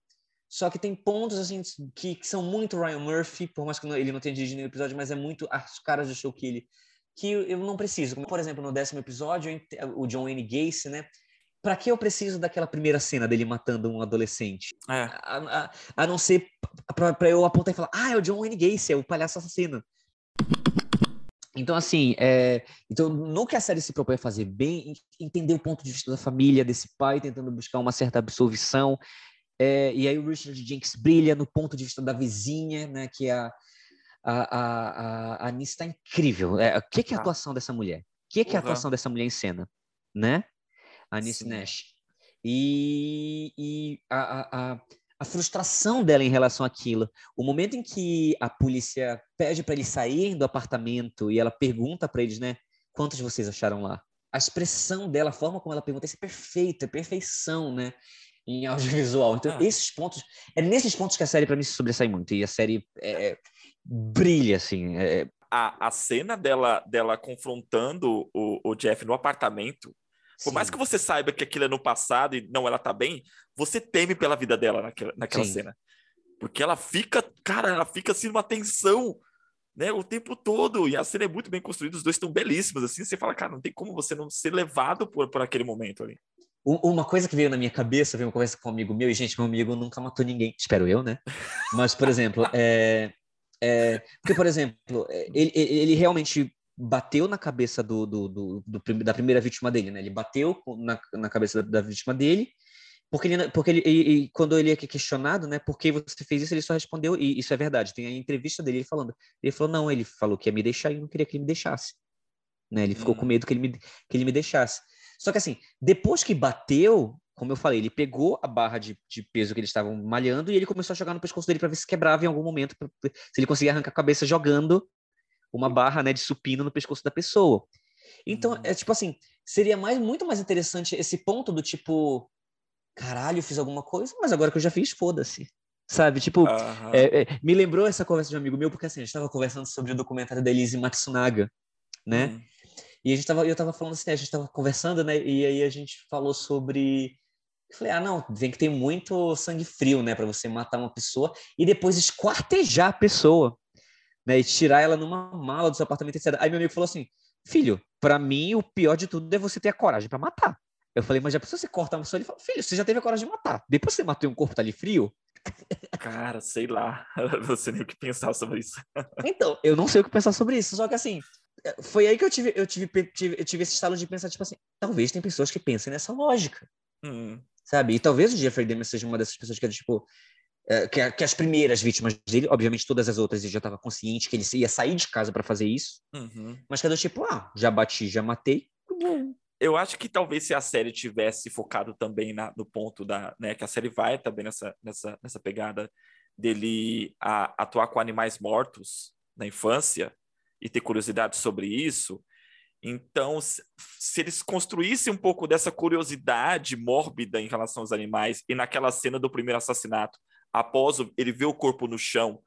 Speaker 2: Só que tem pontos, assim, que, que são muito Ryan Murphy, por mais que ele não tenha dirigido nenhum episódio, mas é muito as caras do show que ele. que eu não preciso. Como, por exemplo, no décimo episódio, o John Wayne Gacy, né? Pra que eu preciso daquela primeira cena dele matando um adolescente?
Speaker 1: É.
Speaker 2: A, a, a não ser pra eu apontar e falar, ah, é o John Wayne Gacy, é o palhaço assassino. Então, assim, é, então, no que a série se propõe a fazer bem, entender o ponto de vista da família, desse pai, tentando buscar uma certa absolvição, é, e aí o Richard Jenkins brilha no ponto de vista da vizinha, né, que é a, a, a, a, a Nice está incrível. É, o que, que é a atuação dessa mulher? O que, que é a atuação dessa mulher em cena? Né? A Nice Nash. E, e a, a, a, frustração dela em relação àquilo. O momento em que a polícia pede para eles saírem do apartamento e ela pergunta para eles, né? Quantos vocês acharam lá? A expressão dela, a forma como ela pergunta, isso é perfeito, é perfeição, né? Em audiovisual. Então, ah. esses pontos, é nesses pontos que a série, para mim, se sobressai muito. E a série é, é brilha, assim. É...
Speaker 1: A, a cena dela, dela confrontando o, o Jeff no apartamento, por Sim. mais que você saiba que aquilo é no passado e não ela tá bem, você teme pela vida dela naquela, naquela cena. Porque ela fica, cara, ela fica assim numa tensão, né, o tempo todo. E a cena é muito bem construída, os dois estão belíssimos, assim. Você fala, cara, não tem como você não ser levado por, por aquele momento ali.
Speaker 2: Uma coisa que veio na minha cabeça, veio uma conversa com um amigo meu, e gente, meu amigo nunca matou ninguém, espero eu, né? Mas, por exemplo, é, é, porque, por exemplo, é, ele, ele realmente bateu na cabeça do, do, do, do, da primeira vítima dele, né? Ele bateu na, na cabeça da, da vítima dele, porque ele, porque ele e, e, quando ele é questionado, né, por que você fez isso, ele só respondeu, e isso é verdade. Tem a entrevista dele falando, ele falou não, ele falou que ia me deixar e não queria que ele me deixasse, né? Ele ficou com hum. medo que ele me que ele me deixasse. Só que assim, depois que bateu, como eu falei, ele pegou a barra de, de peso que eles estavam malhando e ele começou a jogar no pescoço dele para ver se quebrava em algum momento, pra, se ele conseguia arrancar a cabeça jogando uma barra né, de supino no pescoço da pessoa. Então, uhum. é tipo assim, seria mais, muito mais interessante esse ponto do tipo, caralho, fiz alguma coisa, mas agora que eu já fiz, foda-se. Sabe, tipo, uhum. é, é, me lembrou essa conversa de um amigo meu, porque assim, a gente estava conversando sobre o documentário da Elise Matsunaga, né? Uhum. E a gente tava, eu tava falando assim, a gente tava conversando, né? E aí a gente falou sobre eu falei, ah, não, vem que tem muito sangue frio, né, para você matar uma pessoa e depois esquartejar a pessoa, né, e tirar ela numa mala do seu apartamento, etc. Aí meu amigo falou assim, filho, para mim o pior de tudo é você ter a coragem para matar. Eu falei, mas já precisa você cortar uma pessoa? Ele falou, filho, você já teve a coragem de matar. Depois você matou um corpo tá ali frio?
Speaker 1: Cara, sei lá, *laughs* sei nem o que pensar sobre isso.
Speaker 2: então, eu não sei o que pensar sobre isso, só que assim, foi aí que eu tive, eu tive, tive, eu tive esse estalo de pensar, tipo assim, talvez tem pessoas que pensem nessa lógica. Hum sabe? E talvez o Jeffrey Dahmer seja uma dessas pessoas que é tipo que, que, as primeiras vítimas dele, obviamente todas as outras ele já estava consciente que ele ia sair de casa para fazer isso, uhum. mas que do tipo, ah, já bati, já matei,
Speaker 1: eu acho que talvez se a série tivesse focado também na, no ponto da, né, que a série vai também nessa, nessa, nessa pegada dele a, atuar com animais mortos na infância e ter curiosidade sobre isso, então, se, se, eles construíssem um pouco dessa curiosidade mórbida em relação aos animais, e naquela cena do primeiro assassinato, após ele ver o corpo no chão,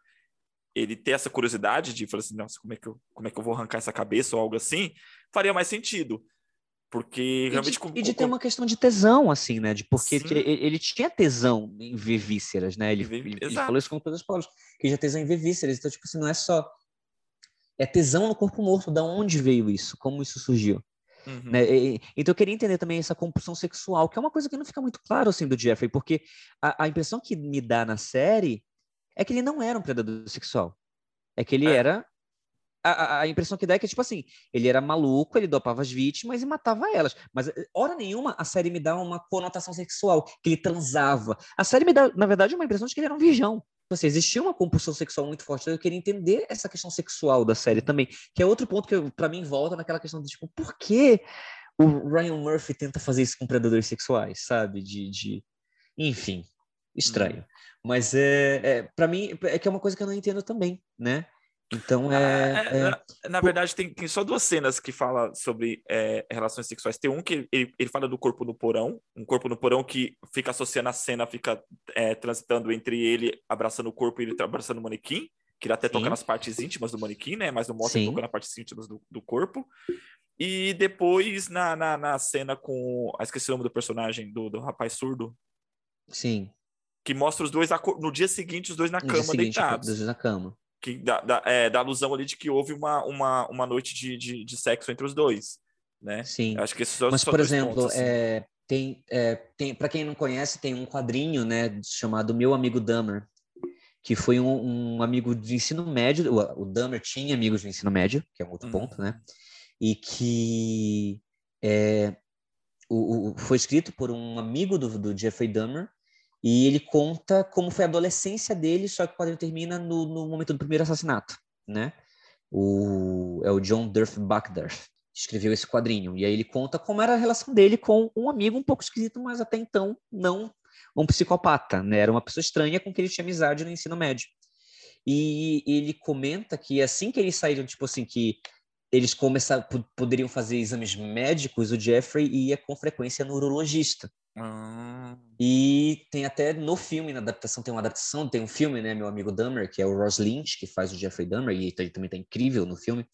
Speaker 1: ele ter essa curiosidade de falar assim, nossa, como é que eu, como é que eu vou arrancar essa cabeça ou algo assim, faria mais sentido. Porque realmente.
Speaker 2: E de, e de ter uma questão de tesão, assim, né? De porque ele, ele, tinha tesão em ver vísceras, né? Ele, ele, ele falou isso com todas as palavras, que já tesão em ver vísceras. Então, tipo assim, não é só é tesão no corpo morto. Da onde veio isso? Como isso surgiu? Uhum. Né? E, então eu queria entender também essa compulsão sexual, que é uma coisa que não fica muito claro assim do Jeffrey, porque a, a impressão que me dá na série é que ele não era um predador sexual. É que ele é. era. A, a, impressão que dá é que, tipo assim, ele era maluco, ele dopava as vítimas e matava elas. Mas, eh, hora nenhuma, a série me dá uma conotação sexual, que ele transava. A série me dá, na verdade, uma impressão de que ele era um virgão. Tipo assim, existia uma compulsão sexual muito forte. Então eu queria entender essa questão sexual da série também, que é outro ponto que para mim volta naquela questão de tipo, por que o Ryan Murphy tenta fazer isso com predadores sexuais, sabe? De, de... enfim, estranho. Hum. Mas é, é para mim é que é uma coisa que eu não entendo também, né? Então é. Ah, é, é...
Speaker 1: Na, na, verdade, tem, tem, só duas cenas que fala sobre é, relações sexuais. Tem um que ele, ele fala do corpo no porão, um corpo no porão que fica associando a cena, fica é, transitando entre ele abraçando o corpo e ele abraçando o manequim, que ele até Sim. toca nas partes íntimas do manequim, né? Mas não mostra Sim. ele tocando nas partes íntimas do, do corpo. E depois, na, na, na, cena com. Ah, esqueci o nome do personagem, do, do rapaz surdo.
Speaker 2: Sim.
Speaker 1: Que mostra os dois no dia seguinte, os dois na no cama seguinte, deitados.
Speaker 2: Os dois na cama
Speaker 1: que dá, dá, é, dá alusão ali de que houve uma, uma, uma noite de, de, de sexo entre os dois, né?
Speaker 2: Sim.
Speaker 1: Acho que esses são
Speaker 2: Mas, por exemplo, pontos, assim. é, tem, é, tem para quem não conhece, tem um quadrinho, né, chamado Meu Amigo Dummer, que foi um, um amigo de ensino médio, o, o Dummer tinha amigos de ensino médio, que é um outro uhum. ponto, né, e que é, o, o, foi escrito por um amigo do, do Jeffrey Dahmer, e ele conta como foi a adolescência dele, só que o quadrinho termina no, no momento do primeiro assassinato, né? O, é o John Durf Backdorf escreveu esse quadrinho. E aí ele conta como era a relação dele com um amigo um pouco esquisito, mas até então não um psicopata, né? Era uma pessoa estranha com quem ele tinha amizade no ensino médio. E ele comenta que assim que eles saíram, tipo assim, que eles começaram, poderiam fazer exames médicos, o Jeffrey ia com frequência no urologista. Ah. E tem até no filme, na adaptação, tem uma adaptação, tem um filme, né, meu amigo Dahmer, que é o Ross Lynch, que faz o Jeffrey Dahmer, e ele também tá incrível no filme.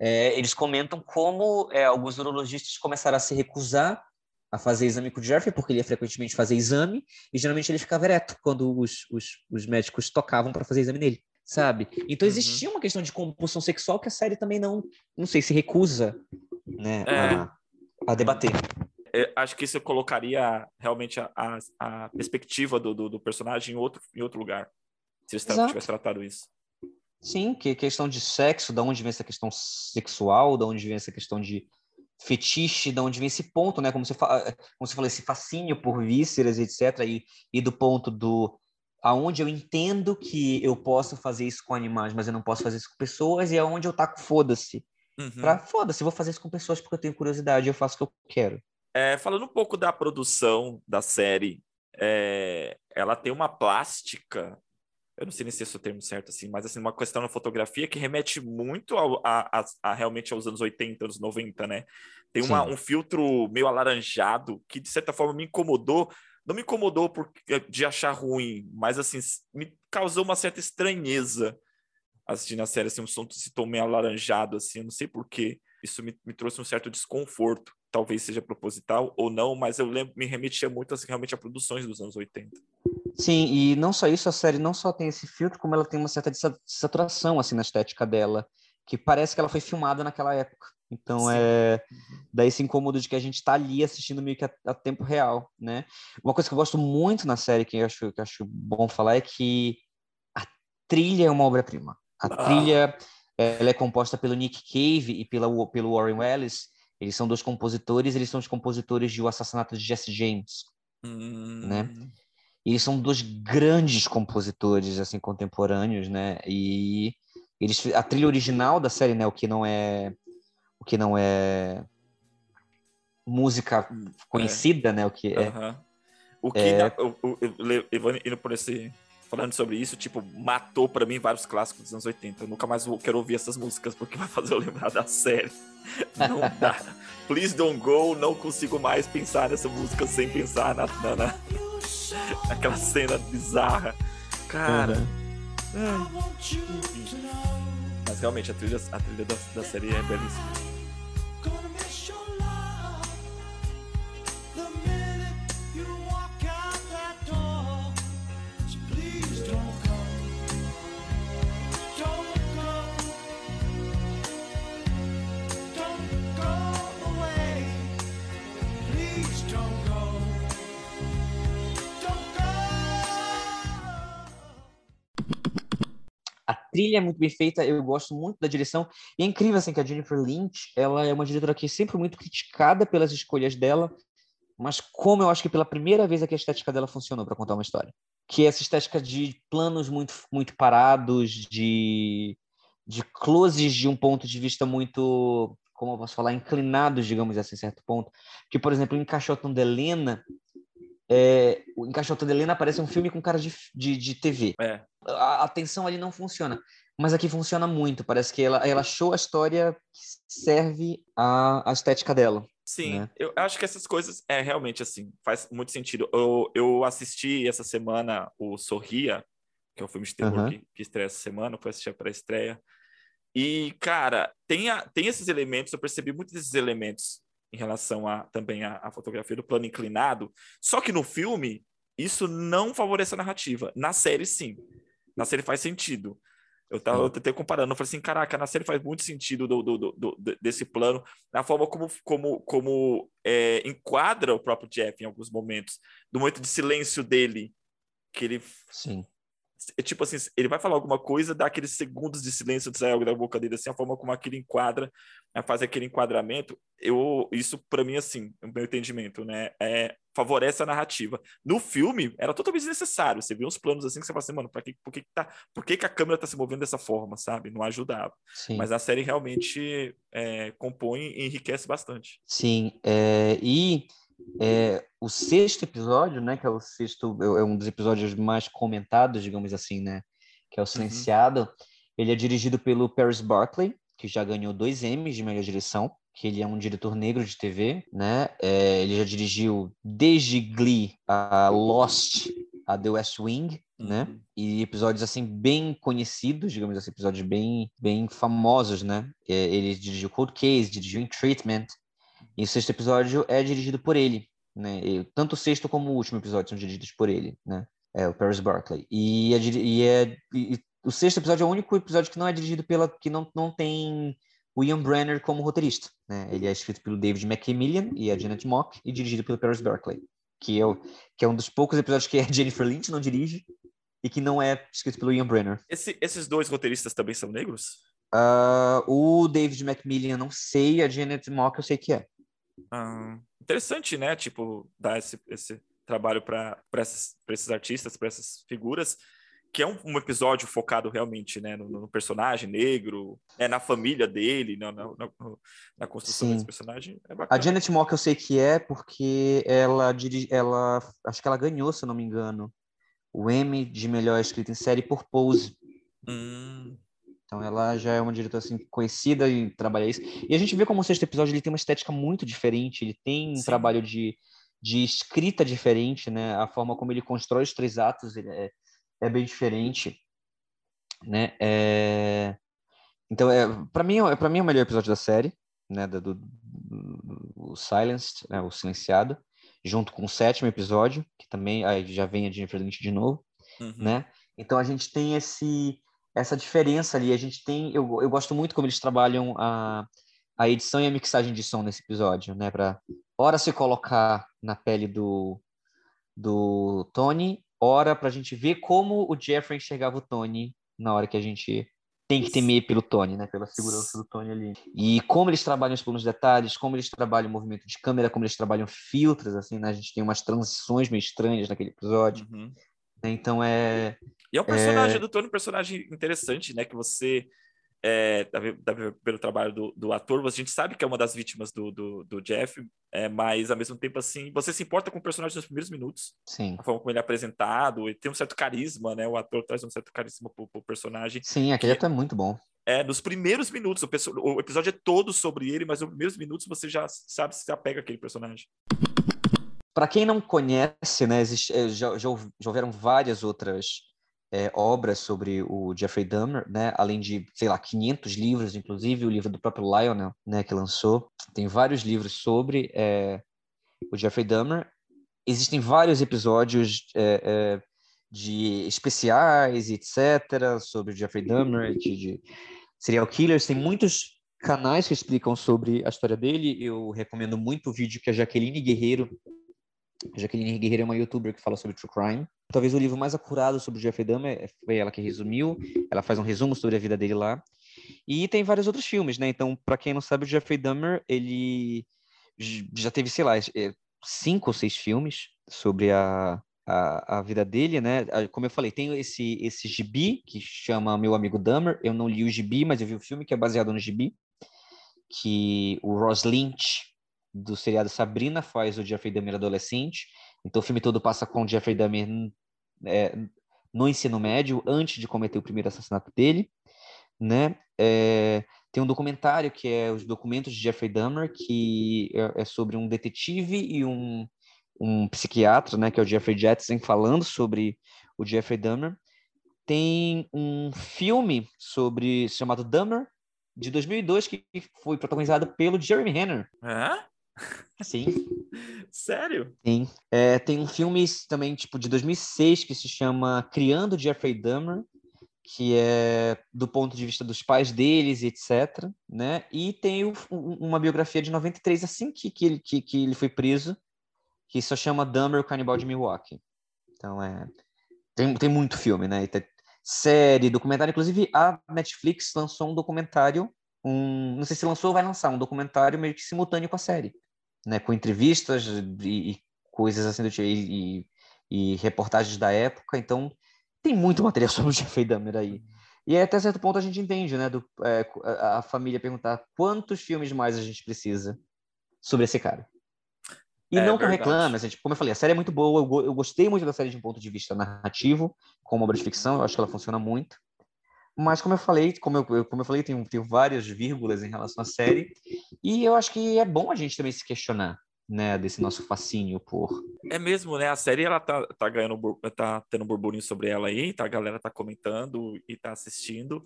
Speaker 2: É, eles comentam como é, alguns urologistas começaram a se recusar a fazer exame com o Jeffrey, porque ele ia frequentemente fazer exame, e geralmente ele ficava ereto quando os, os, os médicos tocavam para fazer exame nele, sabe? Então uhum. existia uma questão de compulsão sexual que a série também não, não sei, se recusa né, é. a, a debater
Speaker 1: acho que isso colocaria realmente a, a, a perspectiva do, do, do, personagem em outro, em outro lugar, se ele tivesse tratado isso.
Speaker 2: Sim, que questão de sexo, da onde vem essa questão sexual, da onde vem essa questão de fetiche, da onde vem esse ponto, né? Como você, fala, como você falou, esse fascínio por vísceras, etc. E, e do ponto do aonde eu entendo que eu posso fazer isso com animais, mas eu não posso fazer isso com pessoas, e aonde eu taco foda-se. Uhum. Pra foda-se, vou fazer isso com pessoas porque eu tenho curiosidade, eu faço o que eu quero.
Speaker 1: É, falando um pouco da produção da série, é, ela tem uma plástica, eu não sei nem se esse é o termo certo, assim, mas assim, uma questão na fotografia que remete muito ao, a, a, a, realmente aos anos 80, anos 90, né? Tem uma, um filtro meio alaranjado que, de certa forma, me incomodou. Não me incomodou por, de achar ruim, mas assim, me causou uma certa estranheza assistindo a série, assim, um som se meio alaranjado, assim, eu não sei porquê. Isso me, me trouxe um certo desconforto talvez seja proposital ou não, mas eu lembro, me remetia muito assim, realmente a produções dos anos 80.
Speaker 2: Sim, e não só isso, a série não só tem esse filtro, como ela tem uma certa saturação assim na estética dela, que parece que ela foi filmada naquela época. Então Sim. é uhum. daí esse incômodo de que a gente está ali assistindo meio que a, a, tempo real, né? Uma coisa que eu gosto muito na série que eu acho que eu acho bom falar é que a trilha é uma obra-prima. A ah. trilha ela é composta pelo Nick Cave e pela, pelo Warren Ellis, eles são dois compositores, eles são os compositores de O Assassinato de Jesse James, hum. né? E eles são dois grandes compositores assim contemporâneos, né? E eles a trilha original da série, né, o que não é o que não é música conhecida, é. né, o que é,
Speaker 1: o que é... eu, eu, eu, indo por esse falando sobre isso, tipo, matou para mim vários clássicos dos anos 80. Eu nunca mais vou, quero ouvir essas músicas porque vai fazer eu lembrar da série. Não dá. Please Don't Go, não consigo mais pensar nessa música sem pensar na, na, na naquela cena bizarra. Cara. Uhum. Mas realmente a trilha, a trilha da, da série é belíssima.
Speaker 2: Trilha é muito bem feita, eu gosto muito da direção. E é incrível assim que a Jennifer Lynch, ela é uma diretora que é sempre muito criticada pelas escolhas dela, mas como eu acho que pela primeira vez aqui a estética dela funcionou para contar uma história. Que é essa estética de planos muito muito parados, de de closes de um ponto de vista muito, como eu posso falar, inclinados, digamos assim, certo ponto. Que, por exemplo, em Caixotão de Helena, é, o Encaixotando Helena parece um filme com cara de, de, de TV. É. A, a tensão ali não funciona. Mas aqui funciona muito. Parece que ela, ela achou a história que serve à, à estética dela.
Speaker 1: Sim, né? eu acho que essas coisas é realmente assim, faz muito sentido. Eu, eu assisti essa semana o Sorria, que é o filme de terror uhum. que, que estreia essa semana, foi assistir a pré-estreia. E, cara, tem, a, tem esses elementos, eu percebi muitos desses elementos em relação a também a, a fotografia do plano inclinado. Só que no filme isso não favorece a narrativa. Na série sim. Na série faz sentido. Eu tava eu tentei comparando, eu falei assim, caraca, na série faz muito sentido do, do, do, do desse plano, na forma como, como, como é, enquadra o próprio Jeff em alguns momentos, do momento de silêncio dele, que ele
Speaker 2: Sim.
Speaker 1: É tipo assim, ele vai falar alguma coisa, dá aqueles segundos de silêncio de sair algo da boca dele, assim, a forma como aquilo enquadra, né, faz aquele enquadramento, eu, isso para mim, assim, o meu entendimento, né, é, favorece a narrativa. No filme, era totalmente desnecessário, você vê uns planos assim que você fala assim, mano, pra que, por, que, que, tá, por que, que a câmera tá se movendo dessa forma, sabe? Não ajudava.
Speaker 2: Sim.
Speaker 1: Mas a série realmente é, compõe e enriquece bastante.
Speaker 2: Sim, é, e é, o sexto episódio, né, que é o sexto, é, é um dos episódios mais comentados, digamos assim, né, que é o uhum. Silenciado, uhum. ele é dirigido pelo Paris Barclay, que já ganhou dois Emmys de melhor direção, que ele é um diretor negro de TV, né, é, ele já dirigiu desde Glee a Lost, a The West Wing, uhum. né? E episódios assim bem conhecidos, digamos assim, episódios bem bem famosos, né? É, ele dirigiu Cold Case, dirigiu In Treatment, e o sexto episódio é dirigido por ele, né? E, tanto o sexto como o último episódio são dirigidos por ele, né? É o Paris Barclay. E, é, e, é, e o sexto episódio é o único episódio que não é dirigido pela que não, não tem William Brenner como roteirista, né? Ele é escrito pelo David McMillan e a Janet Mock e dirigido pelo Paris Barclay, que é, o, que é um dos poucos episódios que a Jennifer Lynch não dirige e que não é escrito pelo Ian Brenner.
Speaker 1: Esse, esses dois roteiristas também são negros?
Speaker 2: Uh, o David McMillan não sei, a Janet Mock eu sei que é.
Speaker 1: Ah, interessante, né? Tipo, dar esse, esse trabalho para esses artistas, para essas figuras, que é um, um, episódio focado realmente né, no, no personagem negro, né, na família dele, na, na, na construção Sim. desse personagem. É
Speaker 2: a Janet Mock eu sei que é porque ela dirige, ela acho que ela ganhou, se eu não me engano, o Emmy de melhor escrita em série por Pose.
Speaker 1: Hum.
Speaker 2: Então ela já é uma diretora assim conhecida em trabalhar isso. E a gente vê como o sexto episódio ele tem uma estética muito diferente, ele tem um Sim. trabalho de, de escrita diferente, né? A forma como ele constrói os três atos é, é bem diferente, né? É... Então é para mim é para mim é o melhor episódio da série, né? Do, do, do Silenced, né? o silenciado, junto com o sétimo episódio que também aí já vem a Jennifer Lynch de novo, uhum. né? Então a gente tem esse essa diferença ali. A gente tem, eu, eu gosto muito como eles trabalham a, a edição e a mixagem de som nesse episódio, né? Para hora se colocar na pele do, do Tony, hora para a gente ver como o Jeffrey enxergava o Tony na hora que a gente tem que temer pelo Tony, né? Pela segurança do Tony ali. E como eles trabalham os planos detalhes, como eles trabalham o movimento de câmera, como eles trabalham filtros, assim, né? A gente tem umas transições meio estranhas naquele episódio.
Speaker 1: Uhum.
Speaker 2: Então é.
Speaker 1: E é um personagem é... do Tony, um personagem interessante, né? Que você. É, pelo trabalho do, do ator, a gente sabe que é uma das vítimas do, do, do Jeff, é, mas ao mesmo tempo, assim, você se importa com o personagem nos primeiros minutos.
Speaker 2: Sim.
Speaker 1: A forma como ele é apresentado, e tem um certo carisma, né? O ator traz um certo carisma pro, pro personagem.
Speaker 2: Sim, aquele ator é muito bom.
Speaker 1: É, nos primeiros minutos, o, o episódio é todo sobre ele, mas nos primeiros minutos você já sabe se apega àquele personagem.
Speaker 2: Para quem não conhece, né, existe, eh, já, já, já houveram várias outras é, obras sobre o Jeffrey Dahmer, né, além de, sei lá, 500 livros, inclusive o livro do próprio Lionel, né, que lançou. Tem vários livros sobre é, o Jeffrey Dahmer. Existem vários episódios é, de especiais, etc., sobre o Jeffrey Dahmer, de, de serial killers. Tem muitos canais que explicam sobre a história dele. Eu recomendo muito o vídeo que a Jaqueline Guerreiro Jaqueline Guerreiro é uma youtuber que fala sobre true crime. Talvez o livro mais acurado sobre o Jeffrey Dahmer foi ela que resumiu. Ela faz um resumo sobre a vida dele lá. E tem vários outros filmes, né? Então, para quem não sabe, o Jeffrey Dahmer, ele já teve, sei lá, é, cinco ou seis filmes sobre a, a, a, vida dele, né? Como eu falei, tem esse, esse gibi que chama Meu Amigo Dahmer. Eu não li o gibi, mas eu vi o filme que é baseado no gibi. Que o Ross Lynch do seriado Sabrina faz o Jeffrey Dahmer adolescente. Então o filme todo passa com o Jeffrey Dahmer é, no ensino médio, antes de cometer o primeiro assassinato dele, né? É, tem um documentário que é os documentos de Jeffrey Dahmer, que é, é sobre um detetive e um, um psiquiatra, né? Que é o Jeffrey Jetson, falando sobre o Jeffrey Dahmer. Tem um filme sobre chamado Dahmer, de 2002, que foi protagonizado pelo Jeremy Renner.
Speaker 1: É?
Speaker 2: Sim.
Speaker 1: Sério?
Speaker 2: Sim. É, tem um filme também, tipo, de 2006 que se chama Criando Jeffrey Dahmer, que é do ponto de vista dos pais deles, etc. Né? E tem o, uma biografia de 93, assim que, que, ele, que, que ele foi preso, que só chama Dummer, o Canibal de Milwaukee. Então, é, tem, tem muito filme, né? Tem série, documentário. Inclusive, a Netflix lançou um documentário, um, não sei se lançou ou vai lançar, um documentário meio que simultâneo com a série, né? Com entrevistas e, e coisas assim do tipo, e, e, reportagens da época. Então, tem muito material *laughs* sobre o Jeffrey Dahmer aí. E até certo ponto a gente entende, né? Do, é, a família perguntar quantos filmes mais a gente precisa sobre esse cara. E é, não que eu reclame, assim, tipo, como eu falei, a série é muito boa, eu, eu, gostei muito da série de um ponto de vista narrativo, como obra de ficção, eu acho que ela funciona muito. Mas como eu falei, como eu, como eu falei, tem, tem várias vírgulas em relação à série, e eu acho que é bom a gente também se questionar, né, desse nosso fascínio por.
Speaker 1: É mesmo, né? A série ela tá, tá ganhando, tá tendo burburinho sobre ela aí, tá? A galera tá comentando e tá assistindo,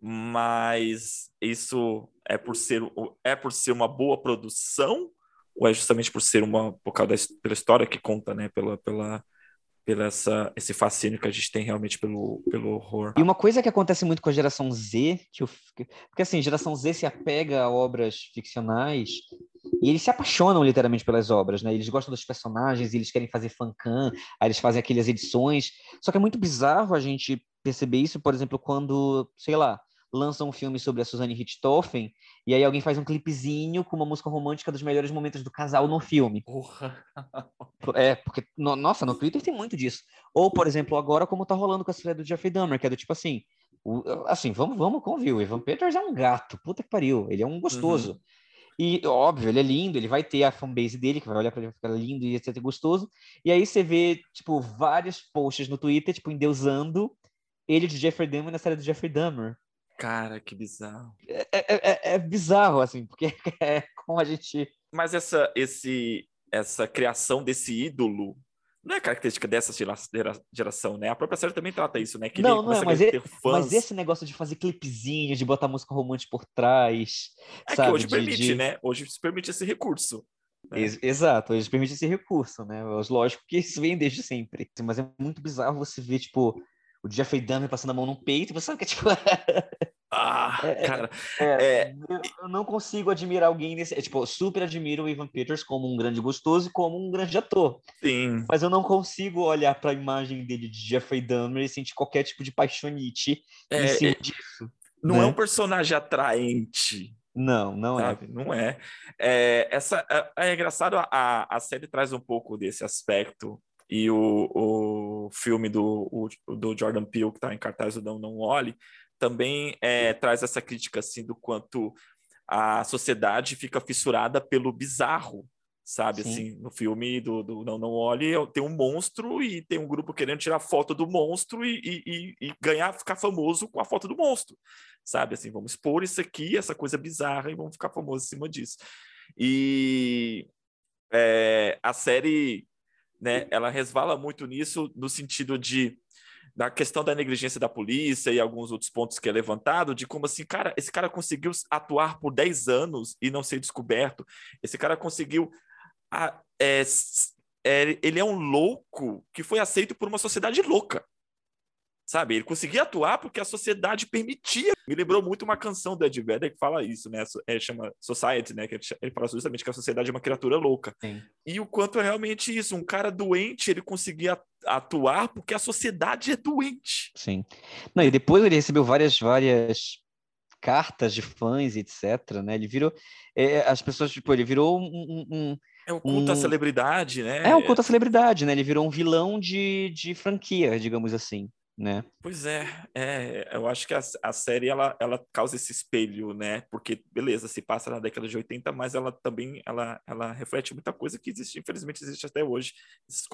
Speaker 1: mas isso é por ser é por ser uma boa produção ou é justamente por ser uma por causa da, pela história que conta, né? Pela pela pela essa, esse fascínio que a gente tem realmente pelo, pelo horror.
Speaker 2: E uma coisa que acontece muito com a geração Z, que eu, porque assim, geração Z se apega a obras ficcionais e eles se apaixonam literalmente pelas obras, né? Eles gostam dos personagens, eles querem fazer fancam, aí eles fazem aquelas edições. Só que é muito bizarro a gente perceber isso, por exemplo, quando, sei lá, lançam um filme sobre a Suzanne Richthofen e aí alguém faz um clipezinho com uma música romântica dos melhores momentos do casal no filme.
Speaker 1: Porra.
Speaker 2: É, porque, no, nossa, no Twitter tem muito disso. Ou, por exemplo, agora como tá rolando com a série do Jeffrey Dahmer, que é do tipo assim, o, assim, vamos, vamos convir, o Evan Peters é um gato, puta que pariu, ele é um gostoso. Uhum. E, óbvio, ele é lindo, ele vai ter a fanbase dele, que vai olhar para ele ficar lindo e etc, gostoso. E aí você vê, tipo, vários posts no Twitter, tipo, endeusando ele de Jeffrey Dahmer na série do Jeffrey Dahmer.
Speaker 1: Cara, que bizarro.
Speaker 2: É, é, é, é bizarro, assim, porque *laughs* é como a gente.
Speaker 1: Mas essa, esse, essa criação desse ídolo não é característica dessa geração, né? A própria série também trata isso, né?
Speaker 2: Que não, não é, mas, é, mas esse negócio de fazer clipezinhos, de botar música romântica por trás.
Speaker 1: É
Speaker 2: sabe?
Speaker 1: que hoje
Speaker 2: de,
Speaker 1: permite,
Speaker 2: de...
Speaker 1: né? Hoje se permite esse recurso.
Speaker 2: Né? Ex exato, hoje permite esse recurso, né? Lógico que isso vem desde sempre. Mas é muito bizarro você ver, tipo, o Jeffrey Dahmer passando a mão no peito, você sabe que é tipo. *laughs*
Speaker 1: ah, é, é, cara.
Speaker 2: É, é, eu não consigo admirar alguém nesse. É, tipo, super admiro o Ivan Peters como um grande gostoso e como um grande ator.
Speaker 1: Sim.
Speaker 2: Mas eu não consigo olhar para a imagem dele de Jeffrey Dahmer e sentir qualquer tipo de paixonite em cima disso.
Speaker 1: Não né? é um personagem atraente.
Speaker 2: Não, não
Speaker 1: sabe? é. Não é. é essa, é, é engraçado, a, a série traz um pouco desse aspecto e o, o filme do, o, do Jordan Peele, que está em cartaz, o Não Não Olhe, também é, traz essa crítica assim, do quanto a sociedade fica fissurada pelo bizarro, sabe? Sim. Assim, no filme do, do, Não Não Olhe, tem um monstro e tem um grupo querendo tirar foto do monstro e, e, e, ganhar, ficar famoso com a foto do monstro, sabe? Assim, vamos expor isso aqui, essa coisa bizarra, e vamos ficar famosos em cima disso. E é, a série né, ela resvala muito nisso no sentido de da questão da negligência da polícia e alguns outros pontos que é levantado, de como assim, cara, esse cara conseguiu atuar por 10 anos e não ser descoberto, esse cara conseguiu. A, é, é, ele é um louco que foi aceito por uma sociedade louca sabe? Ele conseguia atuar porque a sociedade permitia. Me lembrou muito uma canção do Ed Vedder que fala isso, né? É, chama Society, né? Que ele fala justamente que a sociedade é uma criatura louca.
Speaker 2: Sim.
Speaker 1: E o quanto é realmente isso. Um cara doente, ele conseguia atuar porque a sociedade é doente.
Speaker 2: Sim. Não, e depois ele recebeu várias, várias cartas de fãs, etc, né? Ele virou... É, as pessoas, tipo, ele virou um... um
Speaker 1: é o culto um... à celebridade, né?
Speaker 2: É o culto à celebridade, né? Ele virou um vilão de, de franquia, digamos assim né?
Speaker 1: Pois é, é eu acho que a, a, série ela, ela causa esse espelho, né? Porque beleza, se passa na década de 80, mas ela também ela, ela reflete muita coisa que existe, infelizmente existe até hoje.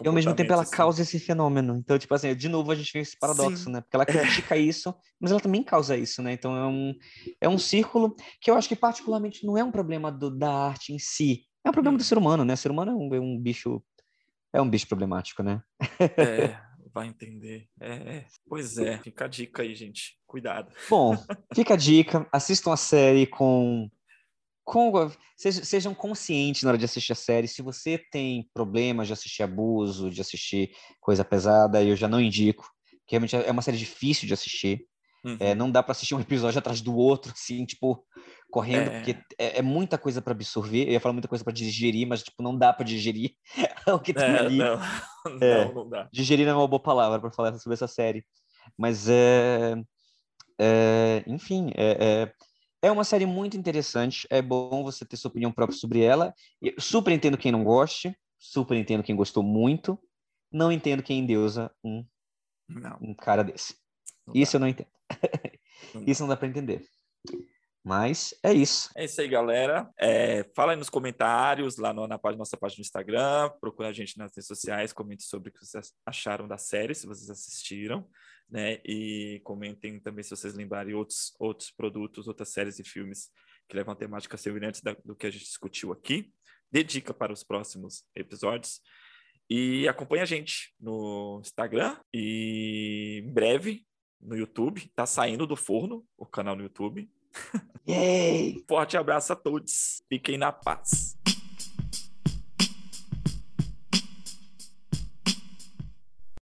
Speaker 2: E ao mesmo tempo ela assim. causa esse fenômeno. Então, tipo assim, de novo a gente tem esse paradoxo, Sim. né? Porque ela é. critica é. isso, mas ela também causa isso, né? Então é um é um círculo que eu acho que particularmente não é um problema do, da arte em si, é um problema do hum. ser humano, né? O ser humano é um, é um bicho é um bicho problemático, né?
Speaker 1: É, *laughs* vai entender. É, é, pois é, fica a dica aí, gente. Cuidado.
Speaker 2: Bom, fica a dica. Assistam a série com. com sejam conscientes na hora de assistir a série. Se você tem problemas de assistir abuso, de assistir coisa pesada, eu já não indico. que realmente é uma série difícil de assistir.
Speaker 1: Uhum.
Speaker 2: É, não dá para assistir um episódio atrás do outro, assim, tipo, correndo,
Speaker 1: É.
Speaker 2: porque é, é muita coisa para absorver. Eu ia falar muita coisa para digerir, mas, tipo, não dá para digerir *laughs* o que tem
Speaker 1: É,
Speaker 2: ali.
Speaker 1: não, *laughs*
Speaker 2: É.
Speaker 1: não, não dá.
Speaker 2: Digerir não é uma boa palavra para falar sobre essa série. Mas é. é, enfim, é, é, uma série muito interessante. É bom você ter sua opinião própria sobre ela. Super entendo quem não goste, super entendo quem gostou muito. Não entendo quem endeusa um,
Speaker 1: Não,
Speaker 2: um cara desse.
Speaker 1: não
Speaker 2: Isso
Speaker 1: dá.
Speaker 2: eu não entendo.
Speaker 1: Não. *laughs*
Speaker 2: Isso não dá para entender. Mas é isso.
Speaker 1: É isso aí, galera. É, fala aí nos comentários, lá no- na página, nossa página do Instagram, procura a gente nas redes sociais, comente sobre o que vocês acharam da série, se vocês assistiram, né? E comentem também se vocês lembrarem outros, outros produtos, outras séries e filmes que levam a temática semelhantes do que a gente discutiu aqui. Dê dica para os próximos episódios. E acompanhe a gente no Instagram e em breve no YouTube. Tá saindo do forno o canal no YouTube. *laughs*
Speaker 2: Yay!
Speaker 1: Forte abraço a todos. Fiquem na paz.